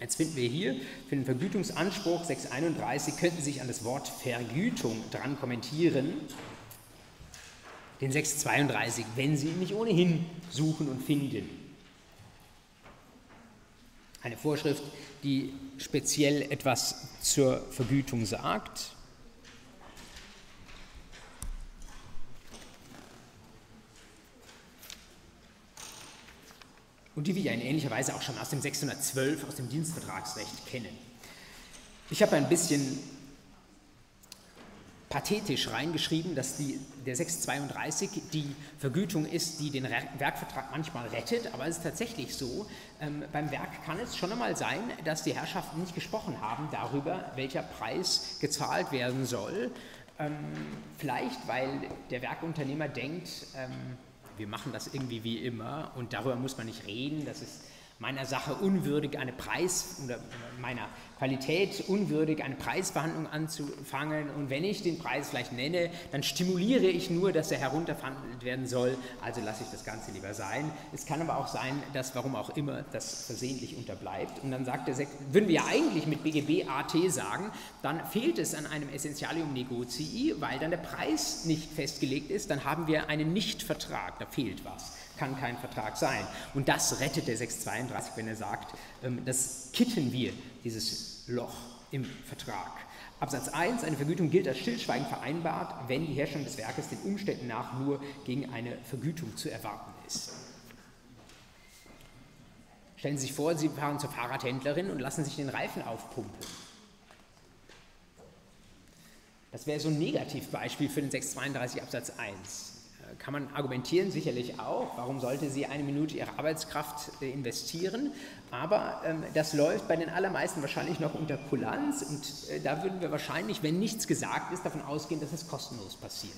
[SPEAKER 1] Jetzt finden wir hier für den Vergütungsanspruch 631 könnten Sie sich an das Wort Vergütung dran kommentieren. Den 632, wenn Sie ihn nicht ohnehin suchen und finden. Eine Vorschrift, die speziell etwas zur Vergütung sagt. Und die wir ja in ähnlicher Weise auch schon aus dem 612, aus dem Dienstvertragsrecht kennen. Ich habe ein bisschen pathetisch reingeschrieben, dass die, der 632 die Vergütung ist, die den Werkvertrag manchmal rettet, aber es ist tatsächlich so, ähm, beim Werk kann es schon einmal sein, dass die Herrschaften nicht gesprochen haben darüber, welcher Preis gezahlt werden soll. Ähm, vielleicht, weil der Werkunternehmer denkt, ähm, wir machen das irgendwie wie immer und darüber muss man nicht reden, das ist meiner Sache unwürdig, eine Preis oder meiner Qualität unwürdig, eine Preisverhandlung anzufangen. Und wenn ich den Preis vielleicht nenne, dann stimuliere ich nur, dass er herunterverhandelt werden soll. Also lasse ich das Ganze lieber sein. Es kann aber auch sein, dass, warum auch immer, das versehentlich unterbleibt. Und dann sagt der Sek würden wir ja eigentlich mit BGB AT sagen, dann fehlt es an einem Essentialium negocii, weil dann der Preis nicht festgelegt ist. Dann haben wir einen Nichtvertrag, da fehlt was kann kein Vertrag sein. Und das rettet der 632, wenn er sagt, ähm, das kitten wir, dieses Loch im Vertrag. Absatz 1, eine Vergütung gilt als stillschweigend vereinbart, wenn die Herstellung des Werkes den Umständen nach nur gegen eine Vergütung zu erwarten ist. Stellen Sie sich vor, Sie fahren zur Fahrradhändlerin und lassen sich den Reifen aufpumpen. Das wäre so ein Negativbeispiel für den 632 Absatz 1 kann man argumentieren, sicherlich auch. Warum sollte sie eine Minute ihrer Arbeitskraft äh, investieren? Aber ähm, das läuft bei den allermeisten wahrscheinlich noch unter Kulanz und äh, da würden wir wahrscheinlich, wenn nichts gesagt ist, davon ausgehen, dass es kostenlos passiert.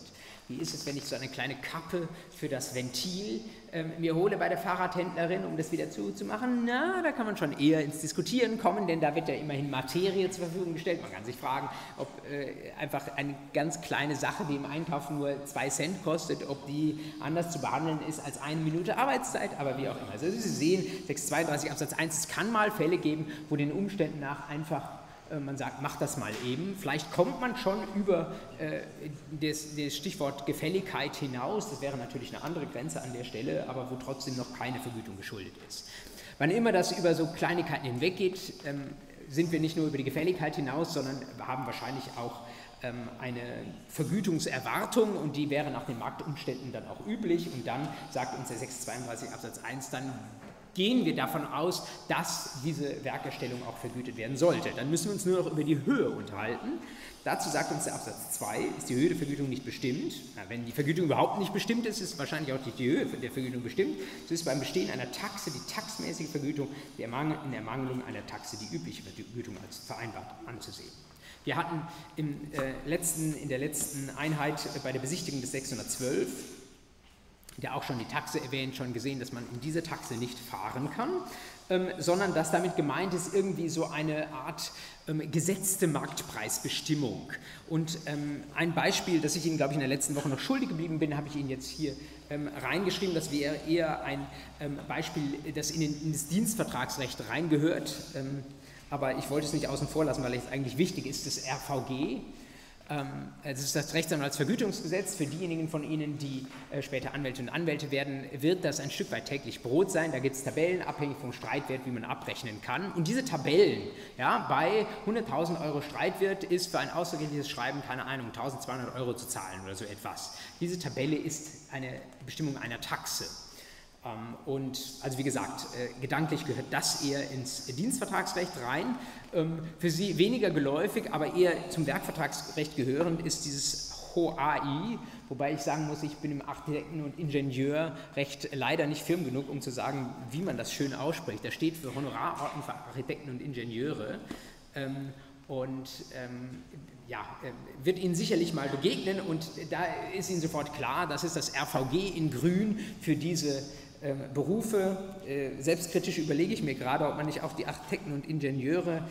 [SPEAKER 1] Wie ist es, wenn ich so eine kleine Kappe für das Ventil ähm, mir hole bei der Fahrradhändlerin, um das wieder zuzumachen? Na, da kann man schon eher ins Diskutieren kommen, denn da wird ja immerhin Materie zur Verfügung gestellt. Man kann sich fragen, ob äh, einfach eine ganz kleine Sache, die im Einkauf nur zwei Cent kostet, ob die anders zu behandeln ist als eine Minute Arbeitszeit, aber wie auch immer. Also Sie sehen, 632 Absatz 1, es kann mal Fälle geben, wo den Umständen nach einfach man sagt, mach das mal eben. Vielleicht kommt man schon über äh, das, das, Stichwort Gefälligkeit hinaus. Das wäre natürlich eine andere Grenze an der Stelle, aber wo trotzdem noch keine Vergütung geschuldet ist. Wann immer das über so Kleinigkeiten hinweggeht, ähm, sind wir nicht nur über die Gefälligkeit hinaus, sondern haben wahrscheinlich auch ähm, eine Vergütungserwartung und die wäre nach den Marktumständen dann auch üblich und dann sagt uns der 632 Absatz 1 dann, gehen wir davon aus, dass diese Werkerstellung auch vergütet werden sollte. Dann müssen wir uns nur noch über die Höhe unterhalten. Dazu sagt uns der Absatz 2, ist die Höhe der Vergütung nicht bestimmt. Na, wenn die Vergütung überhaupt nicht bestimmt ist, ist wahrscheinlich auch nicht die Höhe der Vergütung bestimmt. So ist beim Bestehen einer Taxe die taxmäßige Vergütung in Ermangelung einer Taxe die übliche Vergütung als vereinbart anzusehen. Wir hatten im, äh, letzten, in der letzten Einheit bei der Besichtigung des 612 der auch schon die Taxe erwähnt, schon gesehen, dass man in diese Taxe nicht fahren kann, ähm, sondern dass damit gemeint ist irgendwie so eine Art ähm, gesetzte Marktpreisbestimmung. Und ähm, ein Beispiel, das ich Ihnen, glaube ich, in der letzten Woche noch schuldig geblieben bin, habe ich Ihnen jetzt hier ähm, reingeschrieben. Das wäre eher ein ähm, Beispiel, das in, den, in, das Dienstvertragsrecht reingehört. Ähm, aber ich wollte es nicht außen vor lassen, weil es eigentlich wichtig ist, das RVG. Ähm, das ist das Rechtsanwaltsvergütungsgesetz. Für diejenigen von Ihnen, die äh, später Anwälte und Anwälte werden, wird das ein Stück weit täglich Brot sein. Da gibt es Tabellen, abhängig vom Streitwert, wie man abrechnen kann. Und diese Tabellen, ja, bei 100.000 Euro Streitwert ist für ein außergewöhnliches Schreiben, keine Ahnung, 1.200 Euro zu zahlen oder so etwas. Diese Tabelle ist eine Bestimmung einer Taxe. Ähm, und also wie gesagt, äh, gedanklich gehört das eher ins Dienstvertragsrecht rein. Ähm, für Sie weniger geläufig, aber eher zum Werkvertragsrecht gehörend ist dieses HOAI, wobei ich sagen muss, ich bin im Architekten- und Ingenieurrecht leider nicht firm genug, um zu sagen, wie man das schön ausspricht. Da steht für Honorarorten für Architekten und Ingenieure. Ähm, und ja, wird Ihnen sicherlich mal begegnen und da ist Ihnen sofort klar, das ist das RVG in Grün für diese Berufe. Äh, selbstkritisch überlege ich mir gerade, ob man nicht auch die Architekten und Ingenieure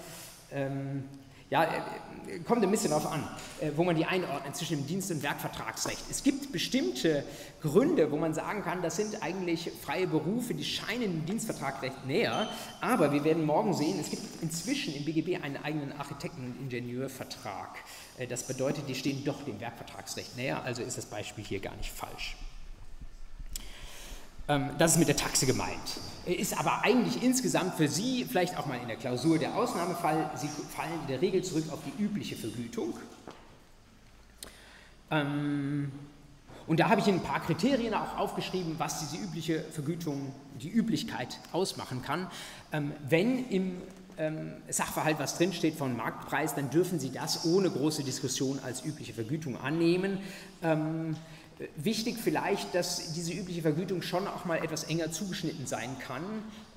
[SPEAKER 1] ähm, ja, äh, kommt ein bisschen darauf an, äh, wo man die einordnet zwischen dem Dienst- und Werkvertragsrecht. Es gibt bestimmte Gründe, wo man sagen kann, das sind eigentlich freie Berufe, die scheinen dem Dienstvertragsrecht näher, aber wir werden morgen sehen, es gibt inzwischen im BGB einen eigenen Architekten- und Ingenieurvertrag. Äh, das bedeutet, die stehen doch dem Werkvertragsrecht näher, also ist das Beispiel hier gar nicht falsch. Ähm, das ist mit der Taxe gemeint. Ist aber eigentlich insgesamt für Sie vielleicht auch mal in der Klausur der Ausnahmefall. Sie fallen in der Regel zurück auf die übliche Vergütung. Ähm, und da habe ich Ihnen ein paar Kriterien auch aufgeschrieben, was diese übliche Vergütung, die Üblichkeit ausmachen kann. Ähm, wenn im Sachverhalt was drinsteht von Marktpreis, dann dürfen Sie das ohne große Diskussion als übliche Vergütung annehmen. Wichtig vielleicht, dass diese übliche Vergütung schon auch mal etwas enger zugeschnitten sein kann,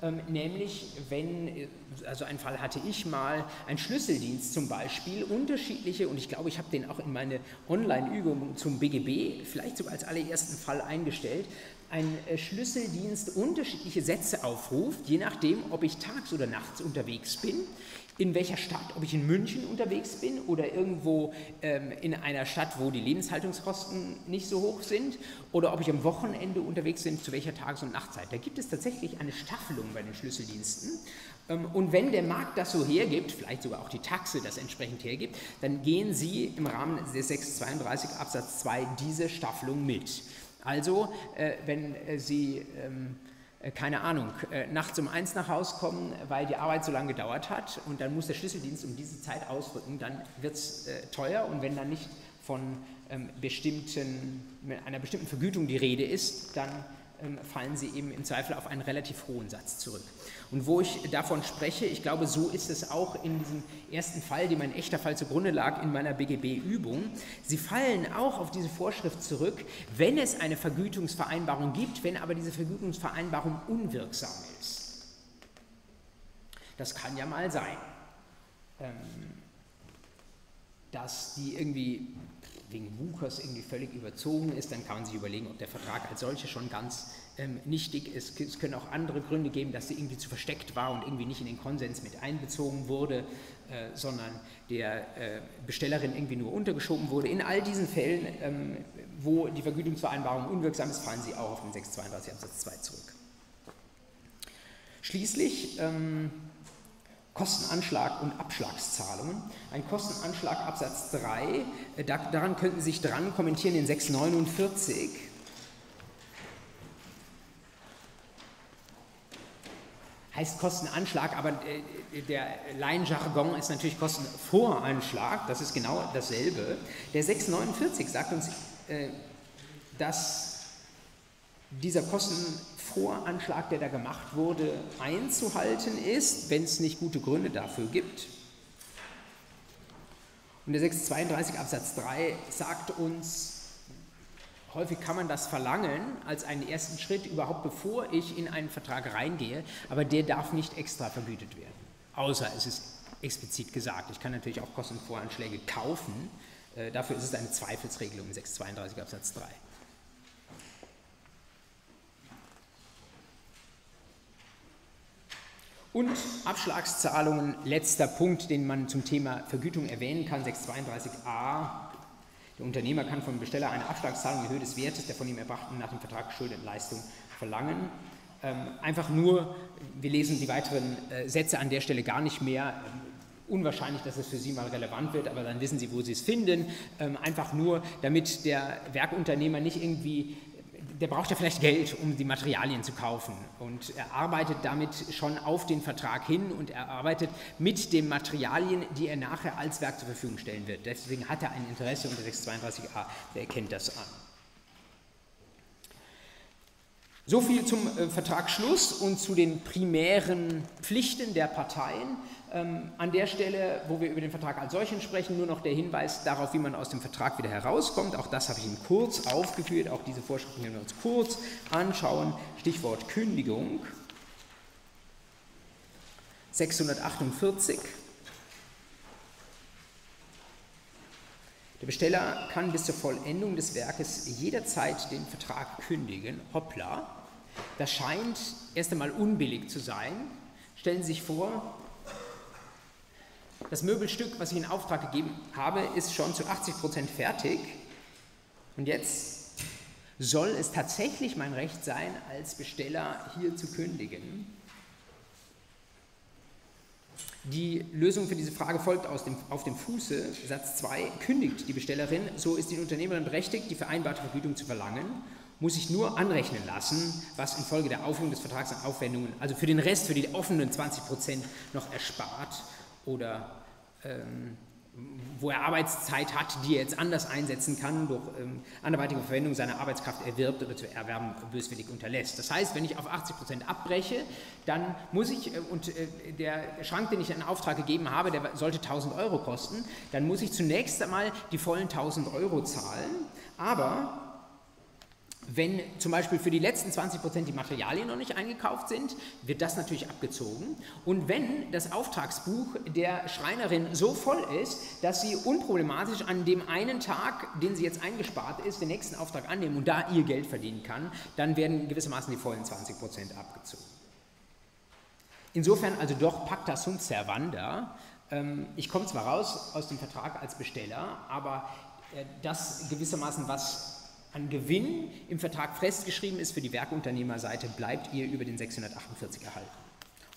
[SPEAKER 1] ähm, nämlich wenn, also einen Fall hatte ich mal, ein Schlüsseldienst zum Beispiel, unterschiedliche, und ich glaube, ich habe den auch in meine Online-Übung zum BGB vielleicht sogar als allerersten Fall eingestellt, ein äh, Schlüsseldienst unterschiedliche Sätze aufruft, je nachdem, ob ich tags oder nachts unterwegs bin in welcher Stadt, ob ich in München unterwegs bin oder irgendwo ähm, in einer Stadt, wo die Lebenshaltungskosten nicht so hoch sind oder ob ich am Wochenende unterwegs bin, zu welcher Tages- und Nachtzeit. Da gibt es tatsächlich eine Staffelung bei den Schlüsseldiensten. Ähm, und wenn der Markt das so hergibt, vielleicht sogar auch die Taxe das entsprechend hergibt, dann gehen Sie im Rahmen des 632 Absatz 2 diese Staffelung mit. Also, äh, wenn äh, Sie ähm, äh, keine Ahnung, äh, nachts um eins nach Hause kommen, weil die Arbeit so lange gedauert hat und dann muss der Schlüsseldienst um diese Zeit ausrücken, dann wird es äh, teuer und wenn dann nicht von ähm, bestimmten, einer bestimmten Vergütung die Rede ist, dann ähm, fallen sie eben im Zweifel auf einen relativ hohen Satz zurück. Und wo ich davon spreche, ich glaube, so ist es auch in diesem ersten Fall, dem ein echter Fall zugrunde lag in meiner BGB-Übung. Sie fallen auch auf diese Vorschrift zurück, wenn es eine Vergütungsvereinbarung gibt, wenn aber diese Vergütungsvereinbarung unwirksam ist. Das kann ja mal sein, ähm, dass die irgendwie wegen Wuchers irgendwie völlig überzogen ist, dann kann man sich überlegen, ob der Vertrag als solcher schon ganz nichtig ist. Es können auch andere Gründe geben, dass sie irgendwie zu versteckt war und irgendwie nicht in den Konsens mit einbezogen wurde, äh, sondern der äh, Bestellerin irgendwie nur untergeschoben wurde. In all diesen Fällen, ähm, wo die Vergütungsvereinbarung unwirksam ist, fallen sie auch auf den 632 Absatz 2 zurück. Schließlich ähm, Kostenanschlag und Abschlagszahlungen. Ein Kostenanschlag Absatz 3, äh, daran könnten Sie sich dran kommentieren in 649. Heißt Kostenanschlag, aber äh, der Laienjargon ist natürlich Kostenvoranschlag, das ist genau dasselbe. Der 649 sagt uns, äh, dass dieser Kostenvoranschlag, der da gemacht wurde, einzuhalten ist, wenn es nicht gute Gründe dafür gibt. Und der 632 Absatz 3 sagt uns, häufig kann man das verlangen als einen ersten Schritt, überhaupt bevor ich in einen Vertrag reingehe, aber der darf nicht extra vergütet werden. Außer es ist explizit gesagt. Ich kann natürlich auch Kostenvoranschläge kaufen. Äh, dafür ist es eine Zweifelsregelung in 632 Absatz 3. Und Abschlagszahlungen, letzter Punkt, den man zum Thema Vergütung erwähnen kann, 632a. Der Unternehmer kann vom Besteller eine Abschlagszahlung in Höhe des Wertes der von ihm erbrachten nach dem Vertrag geschuldeten Leistung verlangen. Ähm, einfach nur, wir lesen die weiteren äh, Sätze an der Stelle gar nicht mehr. Ähm, unwahrscheinlich, dass es für Sie mal relevant wird, aber dann wissen Sie, wo Sie es finden. Ähm, einfach nur, damit der Werkunternehmer nicht irgendwie der braucht ja vielleicht Geld, um die Materialien zu kaufen. Und er arbeitet damit schon auf den Vertrag hin und er arbeitet mit den Materialien, die er nachher als Werk zur Verfügung stellen wird. Deswegen hat er ein Interesse unter 632a, der erkennt das an. So viel zum äh, Vertragsschluss und zu den primären Pflichten der Parteien. Ähm, an der Stelle, wo wir über den Vertrag als solchen sprechen, nur noch der Hinweis darauf, wie man aus dem Vertrag wieder herauskommt. Auch das habe ich Ihnen kurz aufgeführt. Auch diese Vorschriften werden wir uns kurz anschauen. Stichwort Kündigung. 648. Der Besteller kann bis zur Vollendung des Werkes jederzeit den Vertrag kündigen. Hoppla. Das scheint erst einmal unbillig zu sein. Stellen Sie sich vor, Das Möbelstück, was ich in Auftrag gegeben habe, ist schon zu 80 Prozent fertig. Und jetzt soll es tatsächlich mein Recht sein, als Besteller hier zu kündigen. Die Lösung für diese Frage folgt aus dem, auf dem Fuße. Satz 2 kündigt die Bestellerin, so ist die Unternehmerin berechtigt, die vereinbarte Vergütung zu verlangen, muss sich nur anrechnen lassen, was infolge der Aufhängung des Vertrags an Aufwendungen, also für den Rest, für die offenen 20 Prozent noch erspart oder ähm, wo er Arbeitszeit hat, die er jetzt anders einsetzen kann, durch ähm, anderweitige Verwendung seiner Arbeitskraft erwirbt oder zu erwerben böswillig unterlässt. Das heißt, wenn ich auf 80 Prozent abbreche, dann muss ich, äh, und äh, der Schrank, den ich in Auftrag gegeben habe, der sollte 1000 Euro kosten, dann muss ich zunächst einmal die vollen 1000 Euro zahlen, aber wenn zum Beispiel für die letzten 20 Prozent die Materialien noch nicht eingekauft sind, wird das natürlich abgezogen. Und wenn das Auftragsbuch der Schreinerin so voll ist, dass sie unproblematisch an dem einen Tag, den sie jetzt eingespart ist, den nächsten Auftrag annehmen und da ihr Geld verdienen kann, dann werden gewissermaßen die vollen 20 Prozent abgezogen. Insofern also doch pacta sunt servanda. Ähm, ich komme zwar raus aus dem Vertrag als Besteller, aber äh, das gewissermaßen, was an Gewinn im Vertrag festgeschrieben ist für die Werkunternehmerseite, bleibt ihr über den 648 erhalten.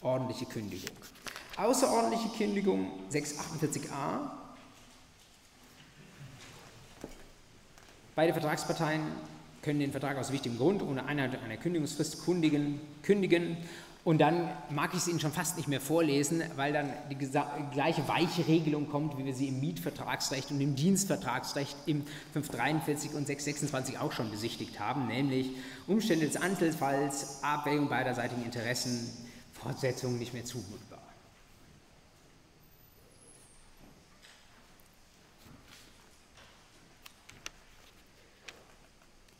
[SPEAKER 1] Ordentliche Kündigung. Außerordentliche Kündigung 648a. Beide Vertragsparteien können den Vertrag aus wichtigem Grund ohne Einheit einer Kündigungsfrist kündigen, kündigen und dann mag ich es Ihnen schon fast nicht mehr vorlesen, weil dann die gleiche weiche Regelung kommt, wie wir sie im Mietvertragsrecht und im Dienstvertragsrecht im 543 und 626 auch schon besichtigt haben, nämlich Umstände des Einzelfalls, Abwägung beiderseitigen Interessen, Fortsetzung nicht mehr zumutbar.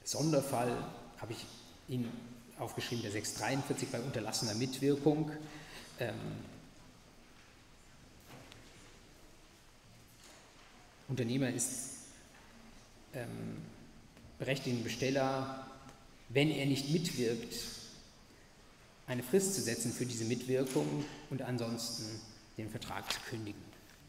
[SPEAKER 1] Sonderfall habe ich Ihnen aufgeschrieben, der 643 bei unterlassener Mitwirkung. Ähm, Unternehmer ist ähm, berechtigten Besteller, wenn er nicht mitwirkt, eine Frist zu setzen für diese Mitwirkung und ansonsten den Vertrag zu kündigen.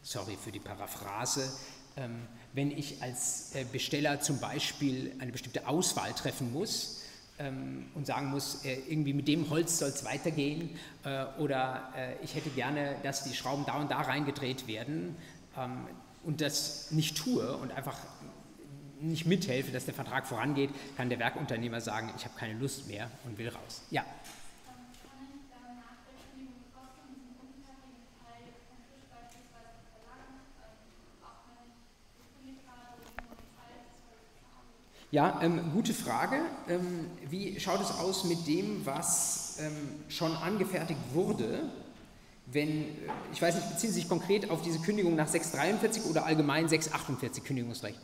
[SPEAKER 1] Sorry für die Paraphrase. Ähm, wenn ich als äh, Besteller zum Beispiel eine bestimmte Auswahl treffen muss, und sagen muss, äh, irgendwie mit dem Holz soll es weitergehen äh, oder äh, ich hätte gerne, dass die Schrauben da und da reingedreht werden ähm, und das nicht tue und einfach nicht mithelfe, dass der Vertrag vorangeht, kann der Werkunternehmer sagen, ich habe keine Lust mehr und will raus. Ja. Ja, ähm, gute Frage. Ähm, wie schaut es aus mit dem, was ähm, schon angefertigt wurde? Wenn, äh, ich weiß nicht, beziehen Sie sich konkret auf diese Kündigung nach 643 oder allgemein 648 Kündigungsrecht?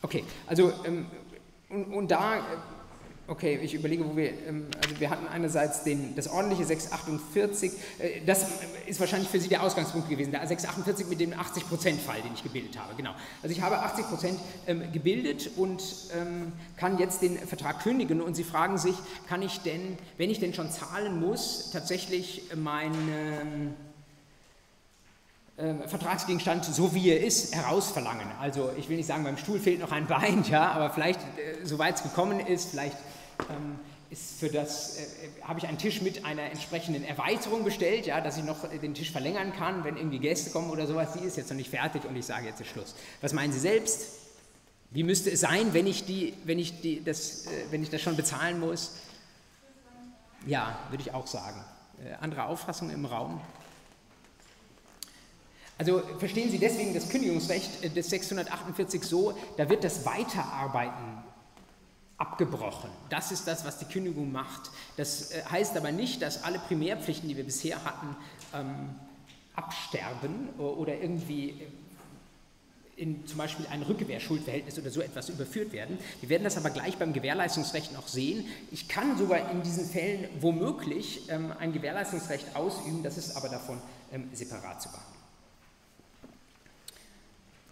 [SPEAKER 1] Okay, also ähm, und, und da äh, Okay, ich überlege, wo wir, ähm, also wir hatten einerseits den, das ordentliche 648, äh, das ist wahrscheinlich für Sie der Ausgangspunkt gewesen, der 648 mit dem 80%-Fall, den ich gebildet habe, genau. Also ich habe 80% ähm, gebildet und ähm, kann jetzt den Vertrag kündigen und Sie fragen sich, kann ich denn, wenn ich denn schon zahlen muss, tatsächlich meinen äh, Vertragsgegenstand, so wie er ist, herausverlangen. Also ich will nicht sagen, beim Stuhl fehlt noch ein Bein, ja, aber vielleicht, äh, soweit es gekommen ist, vielleicht ist für das, äh, habe ich einen Tisch mit einer entsprechenden Erweiterung bestellt, ja, dass ich noch den Tisch verlängern kann, wenn irgendwie Gäste kommen oder sowas. Die ist jetzt noch nicht fertig und ich sage jetzt ist Schluss. Was meinen Sie selbst? Wie müsste es sein, wenn ich, die, wenn ich, die, das, äh, wenn ich das schon bezahlen muss? Ja, würde ich auch sagen. Äh, andere Auffassung im Raum? Also verstehen Sie deswegen das Kündigungsrecht des 648 so, da wird das Weiterarbeiten abgebrochen. Das ist das, was die Kündigung macht. Das äh, heißt aber nicht, dass alle Primärpflichten, die wir bisher hatten, ähm, absterben oder irgendwie äh, in zum Beispiel ein Rückgewehrschuldverhältnis oder so etwas überführt werden. Wir werden das aber gleich beim Gewährleistungsrecht noch sehen. Ich kann sogar in diesen Fällen womöglich ähm, ein Gewährleistungsrecht ausüben, das ist aber davon ähm, separat zu behandeln.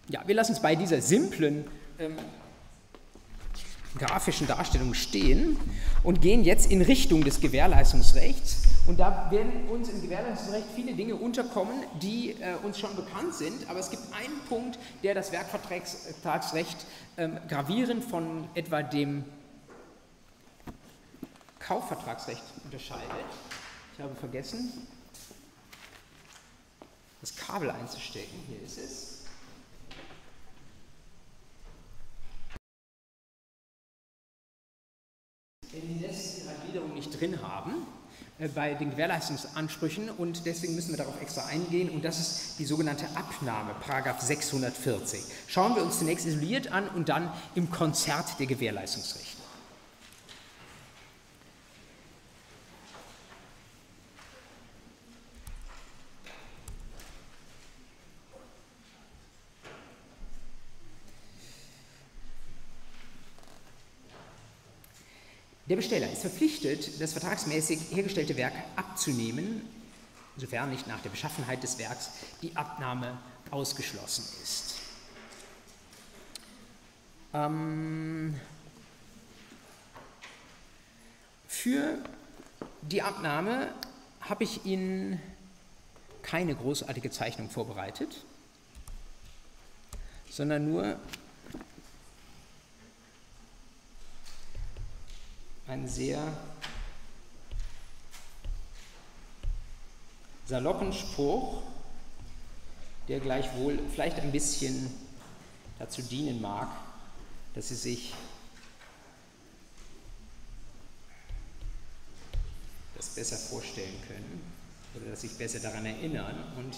[SPEAKER 1] Ja, wir lassen es bei dieser simplen ähm, grafischen Darstellung stehen und gehen jetzt in Richtung des Gewährleistungsrechts Und da werden uns im Gewährleistungsrecht viele Dinge unterkommen, die äh, uns schon bekannt sind, aber es gibt einen Punkt, der das Werkvertragsrecht ähm, gravierend von etwa dem Kaufvertragsrecht unterscheidet. Ich habe vergessen, das Kabel einzustecken. Hier ist es. Wenn die letzte Gliederung nicht drin haben, äh, bei den Gewährleistungsansprüchen und deswegen müssen wir darauf extra eingehen und das ist die sogenannte Abnahme, Paragraph 640. Schauen wir uns zunächst isoliert an und dann im Konzert der Gewährleistungsrechte. Der Besteller ist verpflichtet, das vertragsmäßig hergestellte Werk abzunehmen, sofern nicht nach der Beschaffenheit des Werks die Abnahme ausgeschlossen ist. Ähm, für die Abnahme habe ich Ihnen keine großartige Zeichnung vorbereitet, sondern nur einen sehr saloppen Spruch, der gleichwohl vielleicht ein bisschen dazu dienen mag, dass Sie sich das besser vorstellen können oder dass Sie sich besser daran erinnern und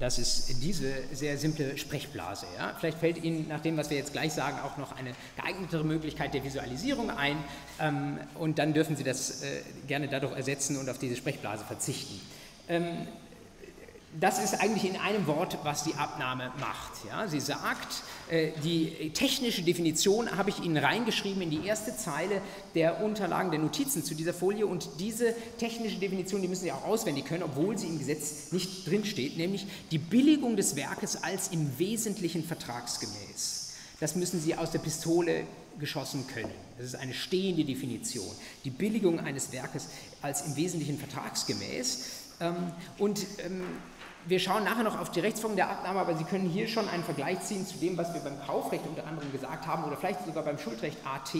[SPEAKER 1] das ist diese sehr simple Sprechblase. Ja? Vielleicht fällt Ihnen nach dem, was wir jetzt gleich sagen, auch noch eine geeignetere Möglichkeit der Visualisierung ein ähm, und dann dürfen Sie das äh, gerne dadurch ersetzen und auf diese Sprechblase verzichten. Ähm, das ist eigentlich in einem Wort, was die Abnahme macht. Ja, sie sagt, äh, die technische Definition habe ich Ihnen reingeschrieben in die erste Zeile der Unterlagen, der Notizen zu dieser Folie und diese technische Definition, die müssen Sie auch auswendig können, obwohl sie im Gesetz nicht drinsteht, nämlich die Billigung des Werkes als im Wesentlichen vertragsgemäß. Das müssen Sie aus der Pistole geschossen können. Das ist eine stehende Definition. Die Billigung eines Werkes als im Wesentlichen vertragsgemäß. Ähm, und ähm, wir schauen nachher noch auf die Rechtsform der Abnahme, aber Sie können hier schon einen Vergleich ziehen zu dem, was wir beim Kaufrecht unter anderem gesagt haben oder vielleicht sogar beim Schuldrecht AT.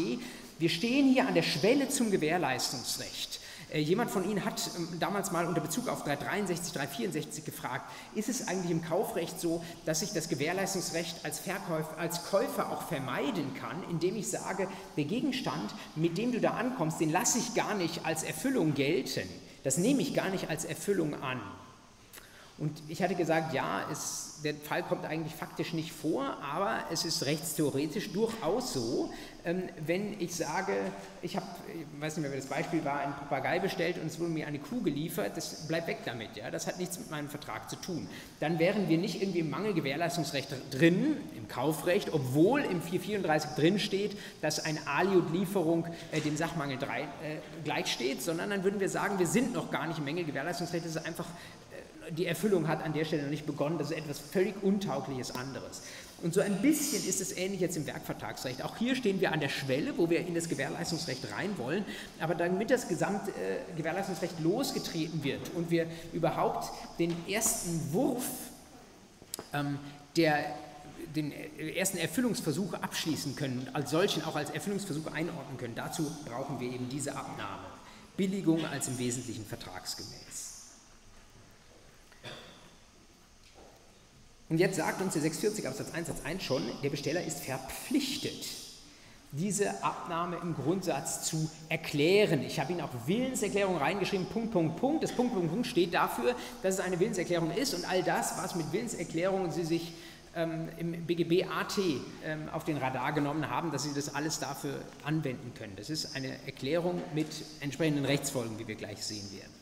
[SPEAKER 1] Wir stehen hier an der Schwelle zum Gewährleistungsrecht. Äh, jemand von Ihnen hat ähm, damals mal unter Bezug auf 363, 364 gefragt, ist es eigentlich im Kaufrecht so, dass ich das Gewährleistungsrecht als, Verkäufer, als Käufer auch vermeiden kann, indem ich sage, der Gegenstand, mit dem du da ankommst, den lasse ich gar nicht als Erfüllung gelten. Das nehme ich gar nicht als Erfüllung an. Und ich hatte gesagt, ja, es, der Fall kommt eigentlich faktisch nicht vor, aber es ist rechtstheoretisch durchaus so, ähm, wenn ich sage, ich habe, ich weiß nicht mehr, wer das Beispiel war, einen Papagei bestellt und es wurde mir eine Kuh geliefert, das bleibt weg damit, ja, das hat nichts mit meinem Vertrag zu tun. Dann wären wir nicht irgendwie im Mangelgewährleistungsrecht drin, im Kaufrecht, obwohl im 434 drin steht, dass eine Aliud-Lieferung äh, dem Sachmangel 3 äh, gleichsteht, sondern dann würden wir sagen, wir sind noch gar nicht im Mängelgewährleistungsrecht, das ist einfach die Erfüllung hat an der Stelle noch nicht begonnen, das ist etwas völlig Untaugliches anderes. Und so ein bisschen ist es ähnlich jetzt im Werkvertragsrecht. Auch hier stehen wir an der Schwelle, wo wir in das Gewährleistungsrecht rein wollen, aber damit das gesamte äh, losgetreten wird und wir überhaupt den ersten Wurf ähm, der den ersten Erfüllungsversuch abschließen können, als solchen auch als Erfüllungsversuch einordnen können. Dazu brauchen wir eben diese Abnahme. Billigung als im Wesentlichen vertragsgemäß. Und jetzt sagt uns der 640 Absatz 1 Satz 1 schon, der Besteller ist verpflichtet, diese Abnahme im Grundsatz zu erklären. Ich habe Ihnen auch Willenserklärung reingeschrieben, Punkt, Punkt, Punkt. Das Punkt, Punkt, Punkt steht dafür, dass es eine Willenserklärung ist und all das, was mit Willenserklärungen Sie sich ähm, im BGB AT ähm, auf den Radar genommen haben, dass Sie das alles dafür anwenden können. Das ist eine Erklärung mit entsprechenden Rechtsfolgen, wie wir gleich sehen werden.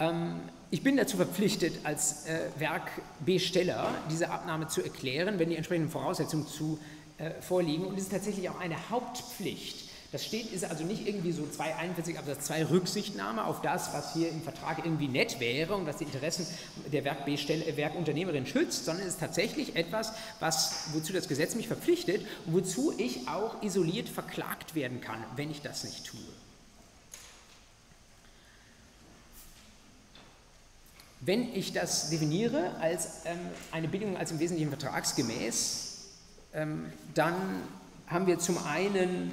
[SPEAKER 1] Ähm, ich bin dazu verpflichtet, als äh, Werkbesteller diese Abnahme zu erklären, wenn die entsprechenden Voraussetzungen zu, äh, vorliegen. Und es ist tatsächlich auch eine Hauptpflicht, Das steht, ist also nicht irgendwie so 241 Absatz 2 Rücksichtnahme auf das, was hier im Vertrag irgendwie nett wäre und was die Interessen der Werkunternehmerin schützt, sondern es ist tatsächlich etwas, was, wozu das Gesetz mich verpflichtet und wozu ich auch isoliert verklagt werden kann, wenn ich das nicht tue. Wenn ich das definiere als ähm, eine Bedingung als im Wesentlichen vertragsgemäß, ähm, dann haben wir zum einen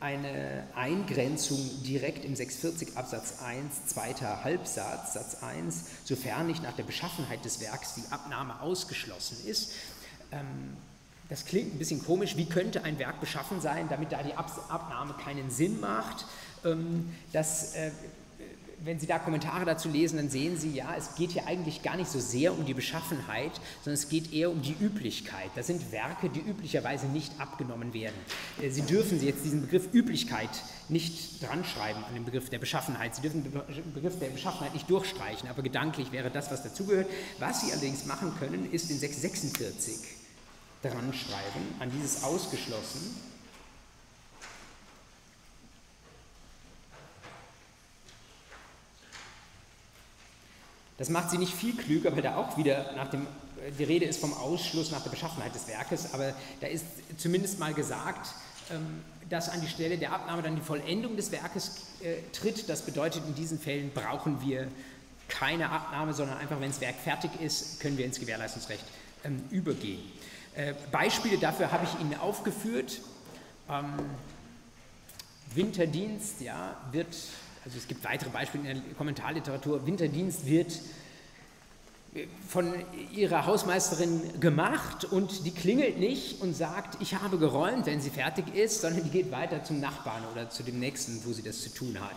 [SPEAKER 1] eine Eingrenzung direkt im 640 Absatz 1, zweiter Halbsatz, Satz 1, sofern nicht nach der Beschaffenheit des Werks die Abnahme ausgeschlossen ist. Ähm, das klingt ein bisschen komisch. Wie könnte ein Werk beschaffen sein, damit da die Abnahme keinen Sinn macht? Ähm, das äh, wenn Sie da Kommentare dazu lesen, dann sehen Sie, ja, es geht hier eigentlich gar nicht so sehr um die Beschaffenheit, sondern es geht eher um die Üblichkeit. Das sind Werke, die üblicherweise nicht abgenommen werden. Äh, Sie dürfen jetzt diesen Begriff Üblichkeit nicht dran schreiben an den Begriff der Beschaffenheit. Sie dürfen den Begriff der Beschaffenheit nicht durchstreichen, aber gedanklich wäre das, was dazugehört. Was Sie allerdings machen können, ist in 646 dran schreiben, an dieses ausgeschlossen Das macht sie nicht viel klüger, weil da auch wieder nach dem, die Rede ist vom Ausschluss nach der Beschaffenheit des Werkes, aber da ist zumindest mal gesagt, ähm, dass an die Stelle der Abnahme dann die Vollendung des Werkes äh, tritt. Das bedeutet, in diesen Fällen brauchen wir keine Abnahme, sondern einfach, wenn das Werk fertig ist, können wir ins Gewährleistungsrecht ähm, übergehen. Äh, Beispiele dafür habe ich Ihnen aufgeführt. Ähm, Winterdienst ja, wird also es gibt weitere Beispiele in der Kommentarliteratur. Winterdienst wird von ihrer Hausmeisterin gemacht und die klingelt nicht und sagt, ich habe geräumt, wenn sie fertig ist, sondern die geht weiter zum Nachbarn oder zu dem nächsten, wo sie das zu tun hat.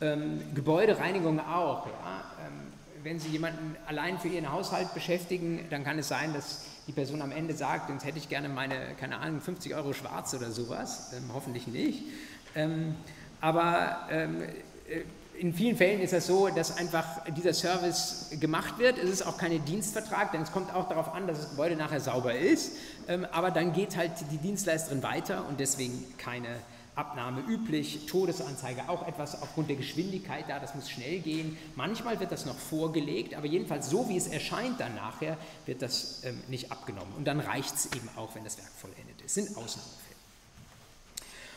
[SPEAKER 1] Ähm, Gebäudereinigung auch. Ja. Ähm, wenn Sie jemanden allein für Ihren Haushalt beschäftigen, dann kann es sein, dass die Person am Ende sagt, jetzt hätte ich gerne meine, keine Ahnung, 50 Euro schwarz oder sowas. Ähm, hoffentlich nicht. Ähm, aber ähm, äh, in vielen Fällen ist es so, dass einfach dieser Service gemacht wird. Es ist auch kein Dienstvertrag, denn es kommt auch darauf an, dass das Gebäude nachher sauber ist. Ähm, aber dann geht halt die Dienstleisterin weiter und deswegen keine Abnahme üblich. Todesanzeige auch etwas aufgrund der Geschwindigkeit da, das muss schnell gehen. Manchmal wird das noch vorgelegt, aber jedenfalls so wie es erscheint dann nachher, wird das ähm, nicht abgenommen. Und dann reicht es eben auch, wenn das Werk vollendet ist. Das sind Ausnahmefälle.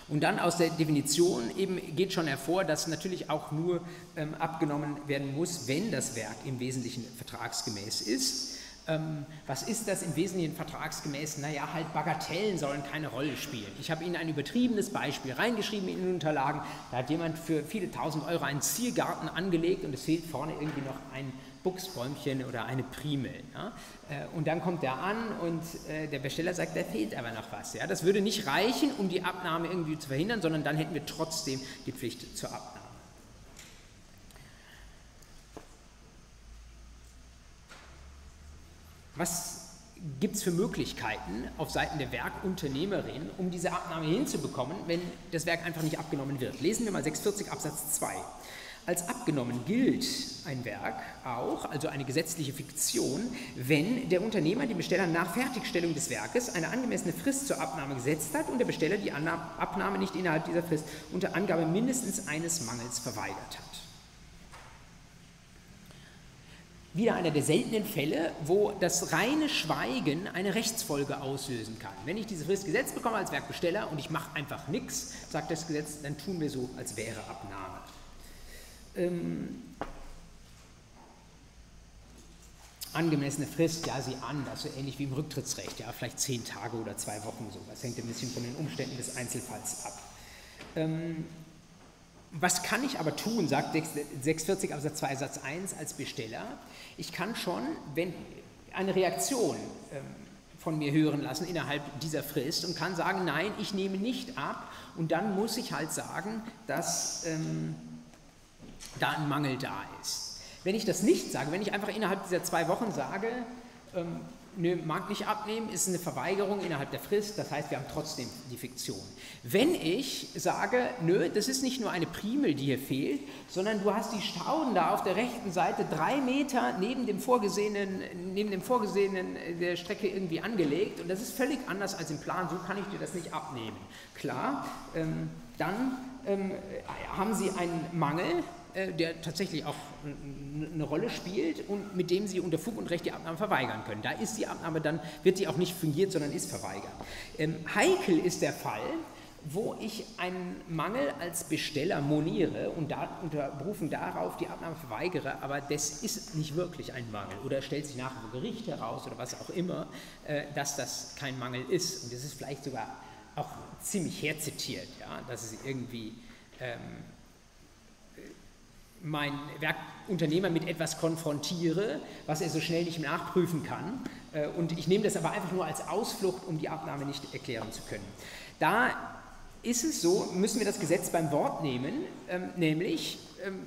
[SPEAKER 1] Und dann aus der Definition eben geht schon hervor, dass natürlich auch nur ähm, abgenommen werden muss, wenn das Werk im Wesentlichen vertragsgemäß ist. Ähm, was ist das im Wesentlichen vertragsgemäß? Naja, halt Bagatellen sollen keine Rolle spielen. Ich habe Ihnen ein übertriebenes Beispiel reingeschrieben in den Unterlagen. Da hat jemand für viele tausend Euro einen Ziergarten angelegt und es fehlt vorne irgendwie noch ein Buchsbäumchen oder eine Primel. Ja? Äh, und dann kommt er an und äh, der Besteller sagt, da fehlt aber noch was. Ja? Das würde nicht reichen, um die Abnahme irgendwie zu verhindern, sondern dann hätten wir trotzdem die Pflicht zur Abnahme. Was gibt es für Möglichkeiten auf Seiten der Werkunternehmerin, um diese Abnahme hinzubekommen, wenn das Werk einfach nicht abgenommen wird? Lesen wir mal 640 Absatz 2. Als abgenommen gilt ein Werk auch, also eine gesetzliche Fiktion, wenn der Unternehmer dem Besteller nach Fertigstellung des Werkes eine angemessene Frist zur Abnahme gesetzt hat und der Besteller die Abnahme nicht innerhalb dieser Frist unter Angabe mindestens eines Mangels verweigert hat. Wieder einer der seltenen Fälle, wo das reine Schweigen eine Rechtsfolge auslösen kann. Wenn ich diese Frist gesetzt bekomme als Werkbesteller und ich mache einfach nichts, sagt das Gesetz, dann tun wir so, als wäre Abnahme. Ähm, angemessene Frist, ja, sie an, das so ähnlich wie im Rücktrittsrecht, ja, vielleicht zehn Tage oder zwei Wochen, so. Das hängt ein bisschen von den Umständen des Einzelfalls ab. Ähm, was kann ich aber tun, sagt 640 Absatz 2 Satz 1 als Besteller? Ich kann schon, wenn eine Reaktion ähm, von mir hören lassen innerhalb dieser Frist und kann sagen, nein, ich nehme nicht ab und dann muss ich halt sagen, dass ähm, da ein Mangel da ist. Wenn ich das nicht sage, wenn ich einfach innerhalb dieser zwei Wochen sage, ähm, nö, mag nicht abnehmen, ist eine Verweigerung innerhalb der Frist, das heißt, wir haben trotzdem die Fiktion. Wenn ich sage, nö, das ist nicht nur eine Primel, die hier fehlt, sondern du hast die Stauden da auf der rechten Seite drei Meter neben dem vorgesehenen, neben dem vorgesehenen äh, der Strecke irgendwie angelegt und das ist völlig anders als im Plan, so kann ich dir das nicht abnehmen. Klar, ähm, dann ähm, haben Sie einen Mangel, der tatsächlich auch eine Rolle spielt und mit dem Sie unter Fug und Recht die Abnahme verweigern können. Da ist die Abnahme dann, wird die auch nicht fingiert, sondern ist verweigert. Ähm, heikel ist der Fall, wo ich einen Mangel als Besteller moniere und da, unter Berufung darauf die Abnahme verweigere, aber das ist nicht wirklich ein Mangel oder stellt sich nachher vor Gericht heraus oder was auch immer, äh, dass das kein Mangel ist. Und das ist vielleicht sogar auch ziemlich herzitiert, ja, dass es irgendwie ähm, mein Werkunternehmer mit etwas konfrontiere, was er so schnell nicht nachprüfen kann. Äh, und ich nehme das aber einfach nur als Ausflucht, um die Abnahme nicht erklären zu können. Da ist es so, müssen wir das Gesetz beim Wort nehmen, ähm, nämlich ähm,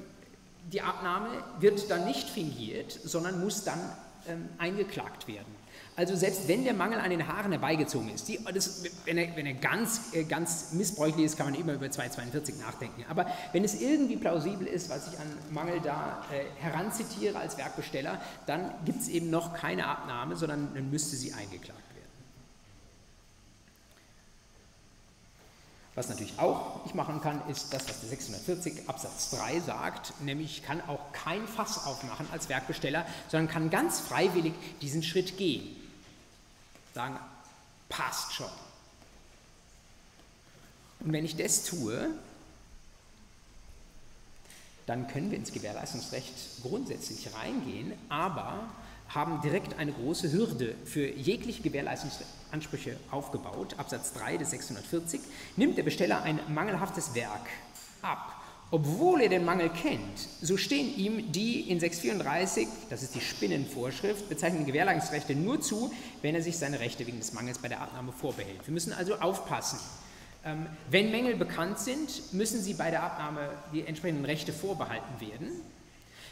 [SPEAKER 1] die Abnahme wird dann nicht fingiert, sondern muss dann ähm, eingeklagt werden. Also selbst wenn der Mangel an den Haaren herbeigezogen ist, die, das, wenn, er, wenn, er, ganz, äh, ganz missbräuchlich ist, kann man immer über 242 nachdenken. Aber wenn es irgendwie plausibel ist, was ich an Mangel da äh, heranzitiere als Werkbesteller, dann gibt es eben noch keine Abnahme, sondern dann müsste sie eingeklagt Was natürlich auch ich machen kann, ist das, was der 640 Absatz 3 sagt, nämlich ich kann auch kein Fass aufmachen als Werkbesteller, sondern kann ganz freiwillig diesen Schritt gehen. Sagen, passt schon. Und wenn ich das tue, dann können wir ins Gewährleistungsrecht grundsätzlich reingehen, aber haben direkt eine große Hürde für jegliche Gewährleistungsansprüche aufgebaut. Absatz 3 des 640 nimmt der Besteller ein mangelhaftes Werk ab. Obwohl er den Mangel kennt, so stehen ihm die in 634, das ist die Spinnenvorschrift, bezeichneten Gewährleistungsrechte nur zu, wenn er sich seine Rechte wegen des Mangels bei der Abnahme vorbehält. Wir müssen also aufpassen. Ähm, wenn Mängel bekannt sind, müssen sie bei der Abnahme die entsprechenden Rechte vorbehalten werden.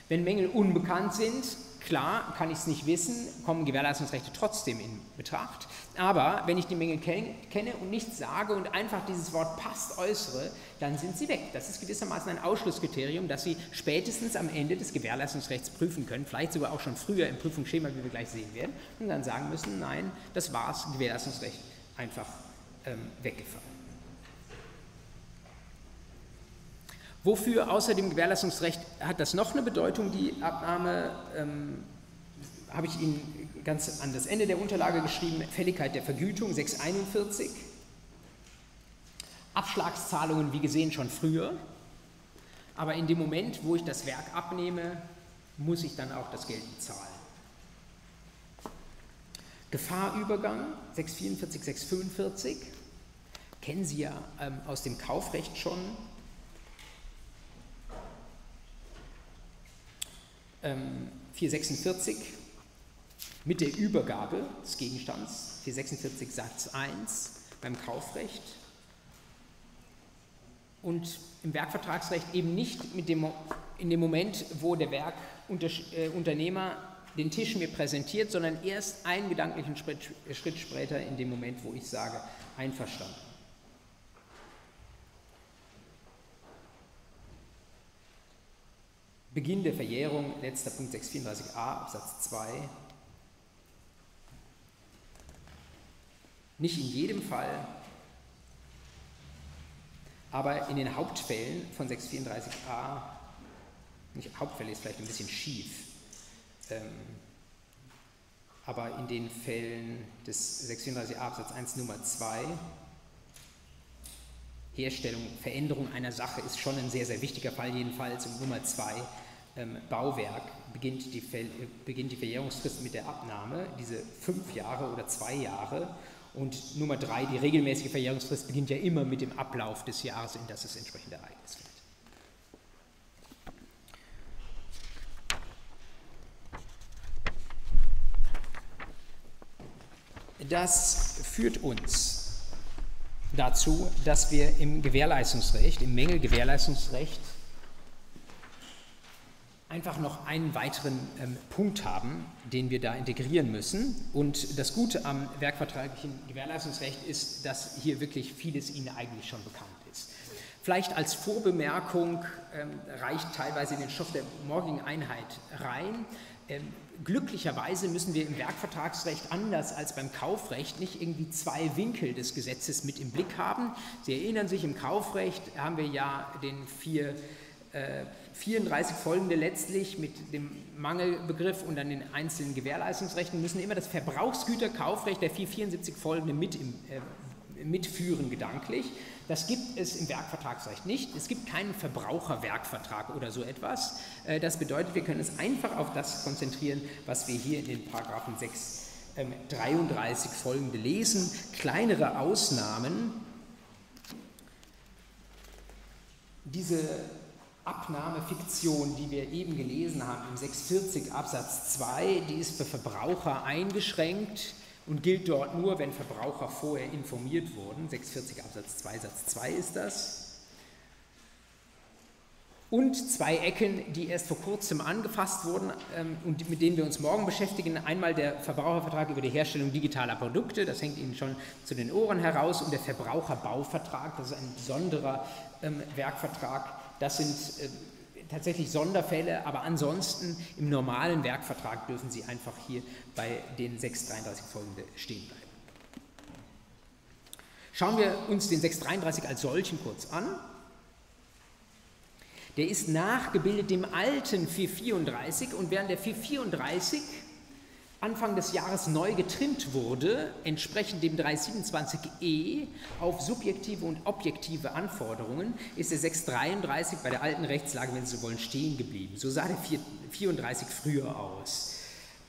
[SPEAKER 1] Wenn Mängel unbekannt sind, Klar, kann ich es nicht wissen, kommen Gewährleistungsrechte trotzdem in Betracht. Aber wenn ich die Mängel kenne und nichts sage und einfach dieses Wort passt äußere, dann sind sie weg. Das ist gewissermaßen ein Ausschlusskriterium, das Sie spätestens am Ende des Gewährleistungsrechts prüfen können, vielleicht sogar auch schon früher im Prüfungsschema, wie wir gleich sehen werden, und dann sagen müssen, nein, das war's, Gewährleistungsrecht einfach ähm, weggefallen. Wofür außer dem Gewährleistungsrecht hat das noch eine Bedeutung, die Abnahme? Ähm, habe ich Ihnen ganz an das Ende der Unterlage geschrieben, Fälligkeit der Vergütung 641. Abschlagszahlungen, wie gesehen, schon früher. Aber in dem Moment, wo ich das Werk abnehme, muss ich dann auch das Geld bezahlen. Gefahrübergang 644, 645 kennen Sie ja ähm, aus dem Kaufrecht schon. 446 mit der Übergabe des Gegenstands, 446 Satz 1 beim Kaufrecht und im Werkvertragsrecht eben nicht mit dem, in dem Moment, wo der Werkunternehmer äh, den Tisch mir präsentiert, sondern erst einen gedanklichen Schritt später in dem Moment, wo ich sage, einverstanden. Beginn der Verjährung, letzter Punkt 634a Absatz 2. Nicht in jedem Fall, aber in den Hauptfällen von 634a, nicht Hauptfälle ist vielleicht ein bisschen schief, ähm, aber in den Fällen des 634a Absatz 1 Nummer 2 Herstellung, Veränderung einer Sache ist schon ein sehr, sehr wichtiger Fall, jedenfalls. Und Nummer zwei, ähm, Bauwerk, beginnt die, beginnt die Verjährungsfrist mit der Abnahme, diese fünf Jahre oder zwei Jahre. Und Nummer drei, die regelmäßige Verjährungsfrist beginnt ja immer mit dem Ablauf des Jahres, in das das entsprechende Ereignis fällt. Das führt uns dazu, dass wir im Gewährleistungsrecht, im Mängelgewährleistungsrecht einfach noch einen weiteren ähm, Punkt haben, den wir da integrieren müssen. Und das Gute am werkvertraglichen Gewährleistungsrecht ist, dass hier wirklich vieles Ihnen eigentlich schon bekannt ist. Vielleicht als Vorbemerkung ähm, reicht teilweise in den Stoff der morgigen Einheit rein. Ähm, glücklicherweise müssen wir im Werkvertragsrecht anders als beim Kaufrecht nicht irgendwie zwei Winkel des Gesetzes mit im Blick haben. Sie erinnern sich, im Kaufrecht haben wir ja den vier, äh, 34 folgende letztlich mit dem Mangelbegriff und dann den einzelnen Gewährleistungsrechten müssen immer das Verbrauchsgüterkaufrecht der 474 folgende mit im, äh, mitführen gedanklich. Das gibt es im Werkvertragsrecht nicht. Es gibt keinen Verbraucherwerkvertrag oder so etwas. Äh, das bedeutet, wir können uns einfach auf das konzentrieren, was wir hier in den Paragraphen 6, 33 ähm, folgende lesen. Kleinere Ausnahmen. Diese Abnahmefiktion, die wir eben gelesen haben im 640 Absatz 2, die ist für Verbraucher eingeschränkt und gilt dort nur, wenn Verbraucher vorher informiert wurden. 640 Absatz 2 Satz 2 ist das. Und zwei Ecken, die erst vor kurzem angefasst wurden ähm, und mit denen wir uns morgen beschäftigen. Einmal der Verbrauchervertrag über die Herstellung digitaler Produkte, das hängt Ihnen schon zu den Ohren heraus, und der Verbraucherbauvertrag, das ist ein besonderer ähm, Werkvertrag. Das sind äh, tatsächlich Sonderfälle, aber ansonsten im normalen Werkvertrag dürfen Sie einfach hier bei den 633 folgende stehen bleiben. Schauen wir uns den 633 als solchen kurz an. Der ist nachgebildet dem alten 434 und während der 434 Anfang des Jahres neu getrimmt wurde, entsprechend dem 327e auf subjektive und objektive Anforderungen, ist der 633 bei der alten Rechtslage, wenn Sie so wollen, stehen geblieben. So sah der 34 früher aus.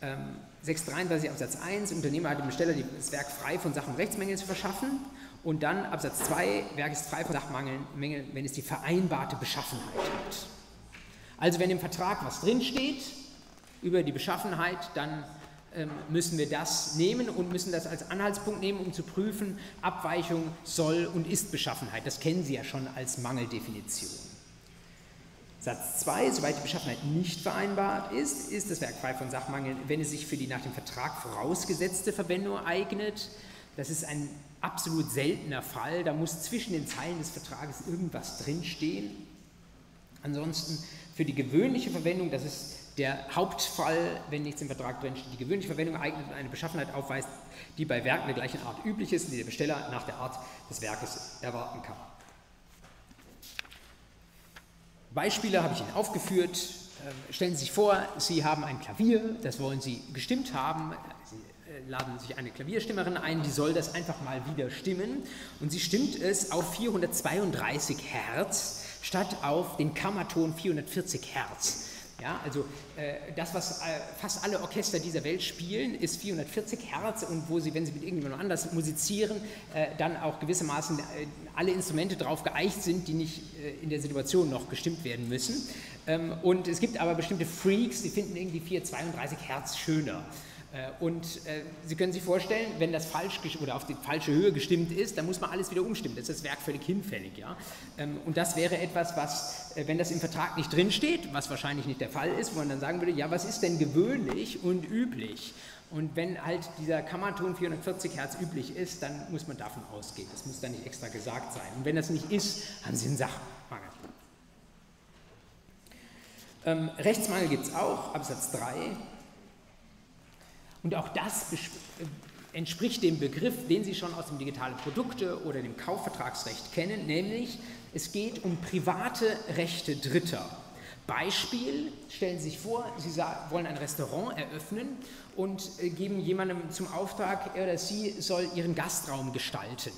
[SPEAKER 1] Ähm, 633 Absatz 1, Unternehmer hat dem Besteller das Werk frei von Sach- und Rechtsmängeln zu verschaffen. Und dann Absatz 2, Werk ist frei von Sachmängeln, wenn es die vereinbarte Beschaffenheit hat. Also wenn im Vertrag was drinsteht über die Beschaffenheit, dann ähm, müssen wir das nehmen und müssen das als Anhaltspunkt nehmen, um zu prüfen, Abweichung soll und ist Beschaffenheit. Das kennen Sie ja schon als Mangeldefinition. Satz 2, soweit die Beschaffenheit nicht vereinbart ist, ist das Werk frei von Sachmangel, wenn es sich für die nach dem Vertrag vorausgesetzte Verwendung eignet. Das ist ein absolut seltener Fall, da muss zwischen den Zeilen des Vertrages irgendwas drinstehen. Ansonsten für die gewöhnliche Verwendung, das ist der Hauptfall, wenn nichts im Vertrag drin steht, die gewöhnliche Verwendung eignet und eine Beschaffenheit aufweist, die bei Werken der gleichen Art üblich ist und die der Besteller nach der Art des Werkes erwarten kann. Beispiele habe ich Ihnen aufgeführt. Ähm, stellen Sie sich vor, Sie haben ein Klavier, das wollen Sie gestimmt haben. Sie äh, laden sich eine Klavierstimmerin ein, die soll das einfach mal wieder stimmen. Und sie stimmt es auf 432 Hertz statt auf den Kammerton 440 Hertz. Ja, also äh, das, was äh, fast alle Orchester dieser Welt spielen, ist 440 Hertz und wo sie, wenn sie mit irgendjemandem anders musizieren, äh, dann auch gewissermaßen äh, alle Instrumente darauf geeicht sind, die nicht äh, in der Situation noch gestimmt werden müssen. Ähm, und es gibt aber bestimmte Freaks, die finden irgendwie 432 Hertz schöner. Äh, und äh, Sie können sich vorstellen, wenn das falsch oder auf die falsche Höhe gestimmt ist, dann muss man alles wieder umstimmen. Das ist das Werk völlig hinfällig. Ja? Ähm, und das wäre etwas, was, äh, wenn das im Vertrag nicht drinsteht, was wahrscheinlich nicht der Fall ist, wo man dann sagen würde, ja, was ist denn gewöhnlich und üblich? Und wenn halt dieser Kammerton 440 Hertz üblich ist, dann muss man davon ausgehen. Das muss dann nicht extra gesagt sein. Und wenn das nicht ist, haben Sie einen Sachmangel. Ähm, Rechtsmangel gibt es auch, Absatz 3. Und auch das äh, entspricht dem Begriff, den Sie schon aus dem digitalen Produkte oder dem Kaufvertragsrecht kennen, nämlich es geht um private Rechte Dritter. Beispiel, stellen Sie sich vor, Sie wollen ein Restaurant eröffnen und äh, geben jemandem zum Auftrag, er oder sie soll ihren Gastraum gestalten.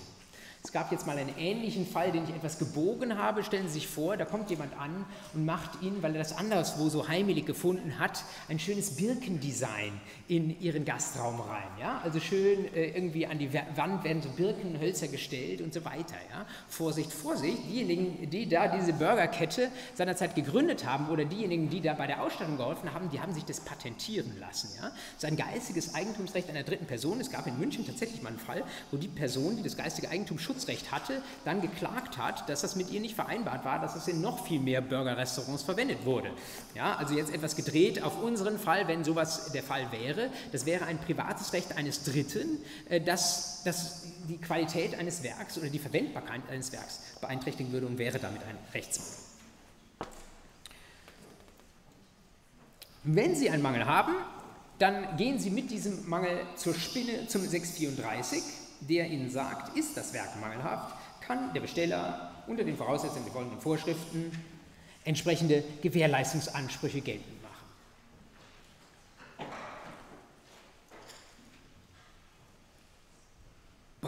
[SPEAKER 1] Es gab jetzt mal einen ähnlichen Fall, den ich etwas gebogen habe. Stellen Sie sich vor, da kommt jemand an und macht Ihnen, weil er das anderswo so heimelig gefunden hat, ein schönes Birkendesign in Ihren Gastraum rein. Ja? Also schön äh, irgendwie an die Wand werden so Birkenhölzer gestellt und so weiter. Ja? Vorsicht, Vorsicht, diejenigen, die da diese Burgerkette seinerzeit gegründet haben oder diejenigen, die da bei der Ausstattung geholfen haben, die haben sich das patentieren lassen. Ja? Das ist ein geistiges Eigentumsrecht einer dritten Person. Es gab in München tatsächlich mal einen Fall, wo die Person, die das geistige Eigentum schutzt, Schutzrecht hatte, dann geklagt hat, dass das mit ihr nicht vereinbart war, dass es in noch viel mehr Burgerrestaurants verwendet wurde. Ja, also jetzt etwas gedreht auf unseren Fall, wenn sowas der Fall wäre. Das wäre ein privates Recht eines Dritten, äh, das, das die Qualität eines Werks oder die Verwendbarkeit eines Werks beeinträchtigen würde und wäre damit ein Rechtsmangel. Wenn Sie einen Mangel haben, dann gehen Sie mit diesem Mangel zur Spinne zum 634, der Ihnen sagt, ist das Werk mangelhaft, kann der Besteller unter den Voraussetzungen der folgenden Vorschriften entsprechende Gewährleistungsansprüche geltend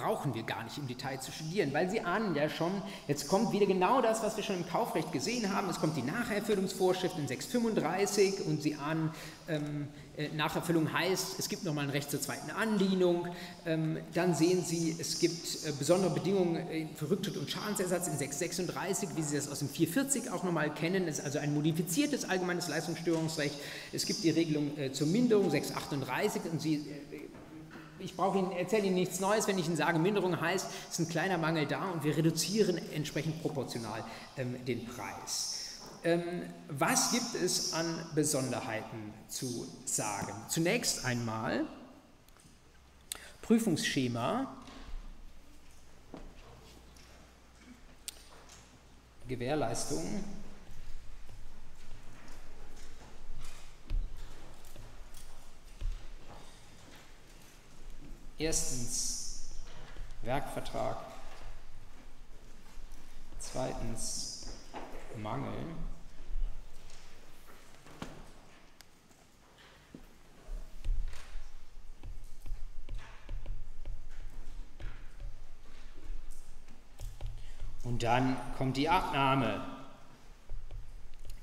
[SPEAKER 1] brauchen wir gar nicht im Detail zu studieren, weil Sie ahnen ja schon, jetzt kommt wieder genau das, was wir schon im Kaufrecht gesehen haben. Es kommt die Nacherfüllungsvorschrift in 635 und Sie ahnen, ähm, äh, Nacherfüllung heißt, es gibt nochmal ein Recht zur zweiten Anlehnung. Ähm, dann sehen Sie, es gibt äh, besondere Bedingungen äh, für Rücktritt und Schadensersatz in 636, wie Sie das aus dem 440 auch nochmal kennen. Es ist also ein modifiziertes allgemeines Leistungsstörungsrecht. Es gibt die Regelung äh, zur Minderung 638 und Sie äh, ich brauche Ihnen, erzähle Ihnen nichts Neues, wenn ich Ihnen sage, Minderung heißt, es ist ein kleiner Mangel da und wir reduzieren entsprechend proportional ähm, den Preis. Ähm, was gibt es an Besonderheiten zu sagen? Zunächst einmal Prüfungsschema. Gewährleistung Erstens Werkvertrag. Zweitens Mangel. Und dann kommt die Abnahme.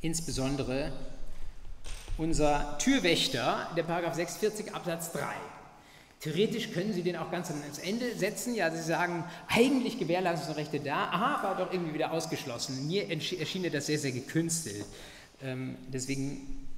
[SPEAKER 1] Insbesondere unser Türwächter, der Paragraph 46 Absatz 3. Theoretisch können Sie den auch ganz ans Ende setzen. Ja, Sie sagen, eigentlich Gewährleistungsrechte da, aha, war doch irgendwie wieder ausgeschlossen. Mir erschien das sehr, sehr gekünstelt. Ähm, deswegen,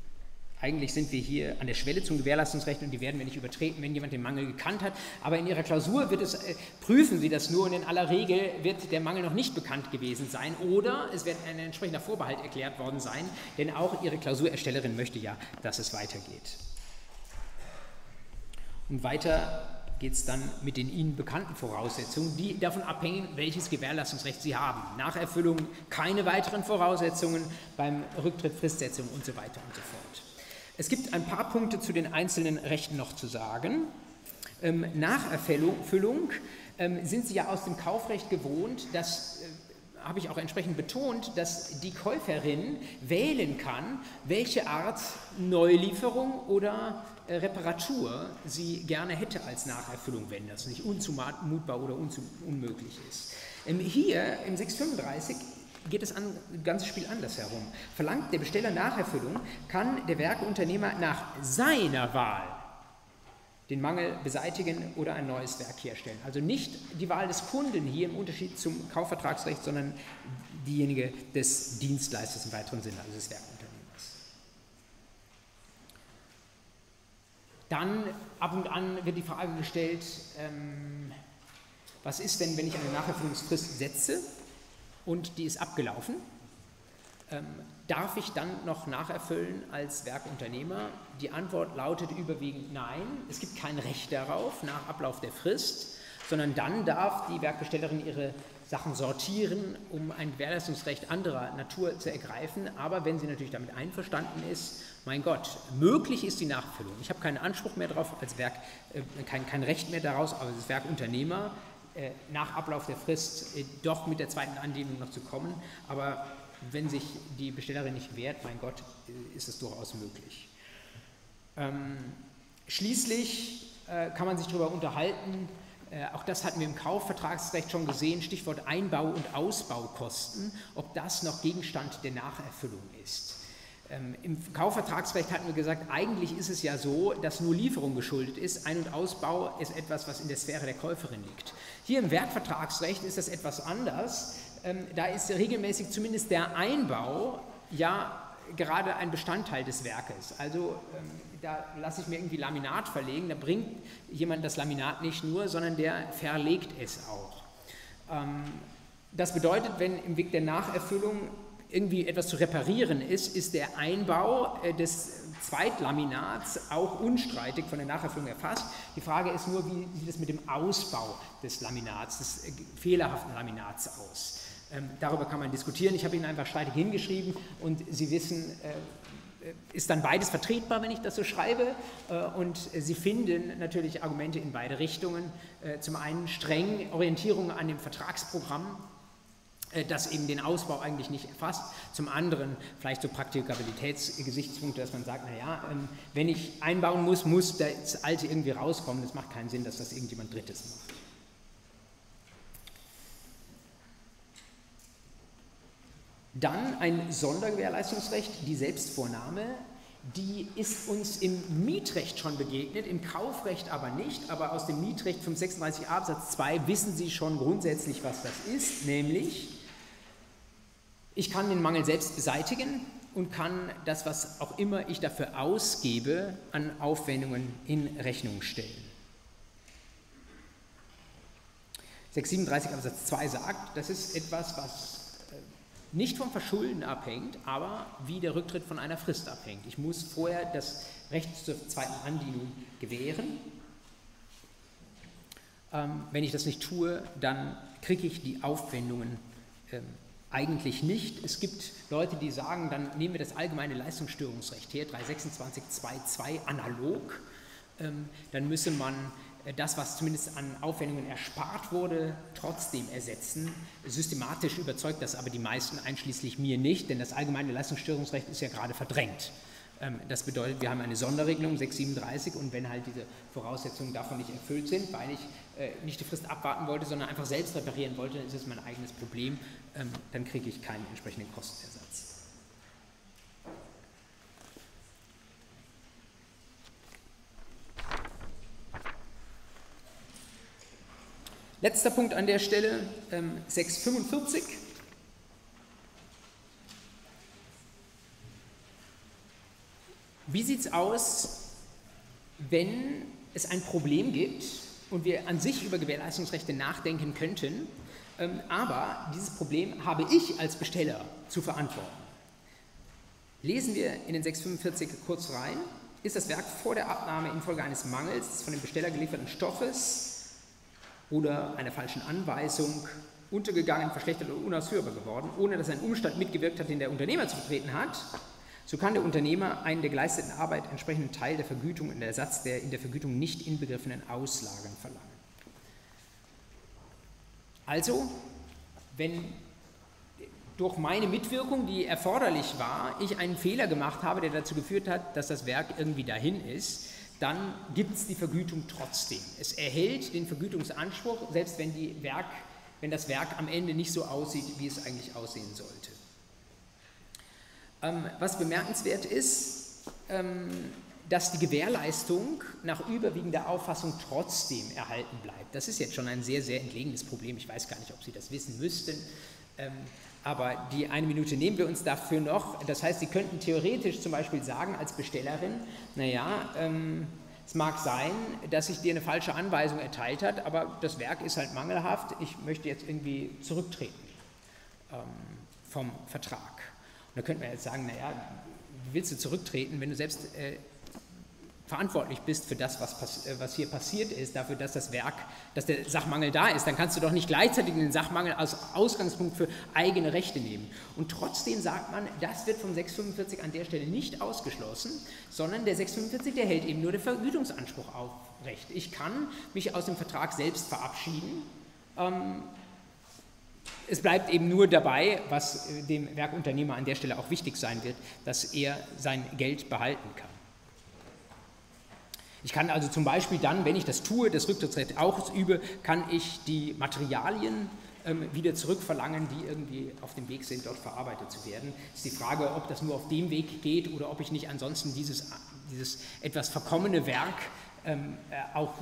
[SPEAKER 1] eigentlich sind wir hier an der Schwelle zum Gewährleistungsrecht und die werden wir nicht übertreten, wenn jemand den Mangel gekannt hat. Aber in Ihrer Klausur wird es, äh, prüfen Sie das nur und in aller Regel wird der Mangel noch nicht bekannt gewesen sein oder es wird ein entsprechender Vorbehalt erklärt worden sein, denn auch Ihre Klausurerstellerin möchte ja, dass es weitergeht. Und weiter geht es dann mit den Ihnen bekannten Voraussetzungen, die davon abhängen, welches Gewährleistungsrecht Sie haben. Nach Erfüllung keine weiteren Voraussetzungen, beim Rücktritt Fristsetzung und so weiter und so fort. Es gibt ein paar Punkte zu den einzelnen Rechten noch zu sagen. Ähm, nach Erfüllung ähm, sind Sie ja aus dem Kaufrecht gewohnt, dass äh, habe ich auch entsprechend betont, dass die Käuferin wählen kann, welche Art Neulieferung oder äh, Reparatur sie gerne hätte als Nacherfüllung, wenn das nicht unzumutbar oder unmöglich ist. Ähm, hier im 635 geht das ganze Spiel anders herum. Verlangt der Besteller Nacherfüllung, kann der Werkeunternehmer nach seiner Wahl den Mangel beseitigen oder ein neues Werk herstellen. Also nicht die Wahl des Kunden hier im Unterschied zum Kaufvertragsrecht, sondern diejenige des Dienstleisters im weiteren Sinne, also des Werkunternehmers. Dann ab und an wird die Frage gestellt, ähm, was ist denn, wenn ich eine Nacherfüllungsfrist setze und die ist abgelaufen? Ähm, darf ich dann noch nacherfüllen als Werkunternehmer? Die Antwort lautet überwiegend nein. Es gibt kein Recht darauf nach Ablauf der Frist, sondern dann darf die Werkbestellerin ihre Sachen sortieren, um ein Gewährleistungsrecht anderer Natur zu ergreifen. Aber wenn sie natürlich damit einverstanden ist, mein Gott, möglich ist die Nachfüllung. Ich habe keinen Anspruch mehr darauf als Werk, äh, kein, kein Recht mehr daraus, aber das Werkunternehmer nach Ablauf der Frist äh, doch mit der zweiten Anlehnung noch zu kommen. Aber wenn sich die Bestellerin nicht wehrt, mein Gott, äh, ist es durchaus möglich. Ähm, schließlich äh, kann man sich darüber unterhalten, äh, auch das hatten wir im Kaufvertragsrecht schon gesehen, Stichwort Einbau- und Ausbaukosten, ob das noch Gegenstand der Nacherfüllung ist. Ähm, Im Kaufvertragsrecht hatten wir gesagt, eigentlich ist es ja so, dass nur Lieferung geschuldet ist. Ein- und Ausbau ist etwas, was in der Sphäre der Käuferin liegt. Hier im Werkvertragsrecht ist das etwas anders. Ähm, da ist regelmäßig zumindest der Einbau ja gerade ein Bestandteil des Werkes. Also ähm, da lasse ich mir irgendwie Laminat verlegen, da bringt jemand das Laminat nicht nur, sondern der verlegt es auch. Ähm, das bedeutet, wenn im Weg der Nacherfüllung irgendwie etwas zu reparieren ist, ist der Einbau äh, des Zweitlaminats auch unstreitig von der Nacherfüllung erfasst. Die Frage ist nur, wie sieht es mit dem Ausbau des Laminats, des äh, fehlerhaften Laminats aus. Ähm, darüber kann man diskutieren. Ich habe Ihnen einfach streitig hingeschrieben und Sie wissen, äh, ist dann beides vertretbar, wenn ich das so schreibe. Und Sie finden natürlich Argumente in beide Richtungen. Zum einen streng Orientierung an dem Vertragsprogramm, das eben den Ausbau eigentlich nicht erfasst. Zum anderen vielleicht so Praktikabilitätsgesichtspunkte, dass man sagt, naja, ähm, wenn ich einbauen muss, muss das Alte irgendwie rauskommen. Das macht keinen Sinn, dass das irgendjemand Drittes macht. Dann ein Sondergewährleistungsrecht, die Selbstvornahme, die ist uns im Mietrecht schon begegnet, im Kaufrecht aber nicht, aber aus dem Mietrecht 536 Absatz 2 wissen Sie schon grundsätzlich, was das ist, nämlich ich kann den Mangel selbst beseitigen und kann das, was auch immer ich dafür ausgebe, an Aufwendungen in Rechnung stellen. 637 Absatz 2 sagt, das ist etwas, was nicht vom Verschulden abhängt, aber wie der Rücktritt von einer Frist abhängt. Ich muss vorher das Recht zur zweiten Andienung gewähren. Ähm, wenn ich das nicht tue, dann kriege ich die Aufwendungen ähm, eigentlich nicht. Es gibt Leute, die sagen, dann nehmen wir das allgemeine Leistungsstörungsrecht her, 326.2.2 analog. Ähm, dann müsse man das, was zumindest an Aufwendungen erspart wurde, trotzdem ersetzen. Systematisch überzeugt das aber die meisten, einschließlich mir nicht, denn das allgemeine Leistungsstörungsrecht ist ja gerade verdrängt. Ähm, das bedeutet, wir haben eine Sonderregelung 637 und wenn halt diese Voraussetzungen davon nicht erfüllt sind, weil ich äh, nicht die Frist abwarten wollte, sondern einfach selbst reparieren wollte, dann ist es mein eigenes Problem, ähm, dann kriege ich keinen entsprechenden Kostenersatz. Letzter Punkt an der Stelle, ähm, 645. Wie sieht es aus, wenn es ein Problem gibt und wir an sich über Gewährleistungsrechte nachdenken könnten, ähm, aber dieses Problem habe ich als Besteller zu verantworten? Lesen wir in den 645 kurz rein. Ist das Werk vor der Abnahme infolge eines Mangels von dem Besteller gelieferten Stoffes oder einer falschen Anweisung untergegangen, verschlechtert oder unausführbar geworden, ohne dass ein Umstand mitgewirkt hat, den der Unternehmer zu vertreten hat, so kann der Unternehmer einen der geleisteten Arbeit entsprechenden Teil der Vergütung in der Ersatz der in der Vergütung nicht inbegriffenen Auslagen verlangen. Also, wenn durch meine Mitwirkung, die erforderlich war, ich einen Fehler gemacht habe, der dazu geführt hat, dass das Werk irgendwie dahin ist, dann gibt es die Vergütung trotzdem. Es erhält den Vergütungsanspruch, selbst wenn, Werk, wenn das Werk am Ende nicht so aussieht, wie es eigentlich aussehen sollte. Ähm, was bemerkenswert ist, ähm, dass die Gewährleistung nach überwiegender Auffassung trotzdem erhalten bleibt. Das ist jetzt schon ein sehr, sehr entlegenes Problem. Ich weiß gar nicht, ob Sie das wissen müssten. Ähm, aber die eine Minute nehmen wir uns dafür noch. Das heißt, Sie könnten theoretisch zum Beispiel sagen als Bestellerin, naja, ähm, es mag sein, dass sich dir eine falsche Anweisung erteilt hat, aber das Werk ist halt mangelhaft, ich möchte jetzt irgendwie zurücktreten ähm, vom Vertrag. Da könnte man jetzt sagen, naja, wie willst du zurücktreten, wenn du selbst äh, verantwortlich bist für das, was, äh, was hier passiert ist, dafür, dass das Werk, dass der Sachmangel da ist, dann kannst du doch nicht gleichzeitig den Sachmangel als Ausgangspunkt für eigene Rechte nehmen. Und trotzdem sagt man, das wird vom 645 an der Stelle nicht ausgeschlossen, sondern der 645, der hält eben nur den Vergütungsanspruch aufrecht. Ich kann mich aus dem Vertrag selbst verabschieden. Ähm, es bleibt eben nur dabei, was äh, dem Werkunternehmer an der Stelle auch wichtig sein wird, dass er sein Geld behalten kann. Ich kann also zum Beispiel dann, wenn ich das tue, das Rücktrittsrecht auch übe, kann ich die Materialien ähm, wieder zurückverlangen, die irgendwie auf dem Weg sind, dort verarbeitet zu werden. Es ist die Frage, ob das nur auf dem Weg geht oder ob ich nicht ansonsten dieses, dieses etwas verkommene Werk ähm, äh, auch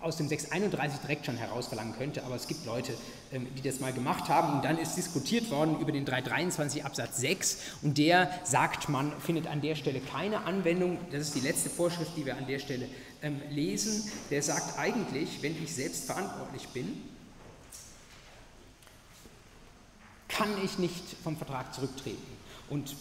[SPEAKER 1] aus dem 631 direkt schon herausverlangen könnte, aber es gibt Leute, ähm, die das mal gemacht haben und dann ist diskutiert worden über den 323 Absatz 6 und der sagt man, findet an der Stelle keine Anwendung, das ist die letzte Vorschrift, die wir an der Stelle ähm, lesen, der sagt eigentlich, wenn ich selbst verantwortlich bin, kann ich nicht vom Vertrag zurücktreten. Und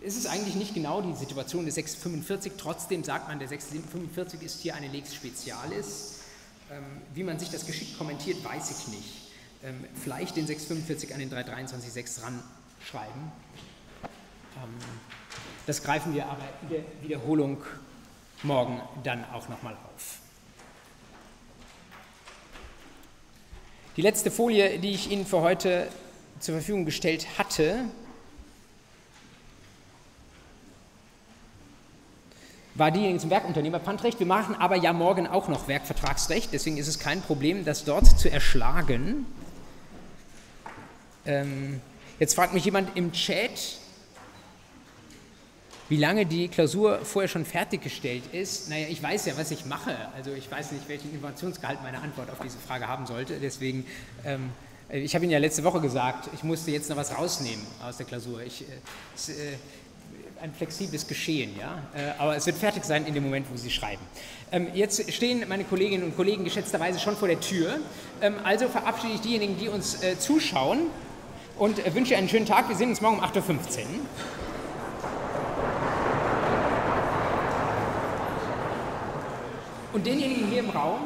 [SPEAKER 1] ähm, ist es eigentlich nicht genau die Situation des 645, trotzdem sagt man, der 645 ist hier eine Lex Specialis. Ähm, wie man sich das geschickt kommentiert, weiß ich nicht. Ähm, vielleicht den 645 an den 323.6 ran schreiben. Ähm, das greifen wir aber in der Wiederholung morgen dann auch nochmal auf. Die letzte Folie, die ich Ihnen für heute zur Verfügung gestellt hatte, war diejenige zum Werkunternehmerpfandrecht. Wir machen aber ja morgen auch noch Werkvertragsrecht, deswegen ist es kein Problem, das dort zu erschlagen. Ähm, jetzt fragt mich jemand im Chat, wie lange die Klausur vorher schon fertiggestellt ist. Naja, ich weiß ja, was ich mache. Also ich weiß nicht, welchen Informationsgehalt meine Antwort auf diese Frage haben sollte. Deswegen, ähm, ich habe Ihnen ja letzte Woche gesagt, ich musste jetzt noch was rausnehmen aus der Klausur. Ich, äh, äh, ein flexibles Geschehen, ja. Äh, aber es wird fertig sein in dem Moment, wo Sie schreiben. Ähm, jetzt stehen meine Kolleginnen und Kollegen geschätzterweise schon vor der Tür. Ähm, also verabschiede ich diejenigen, die uns äh, zuschauen und äh, wünsche einen schönen Tag. Wir sehen uns morgen um 8.15 Uhr. Und denjenigen hier im Raum,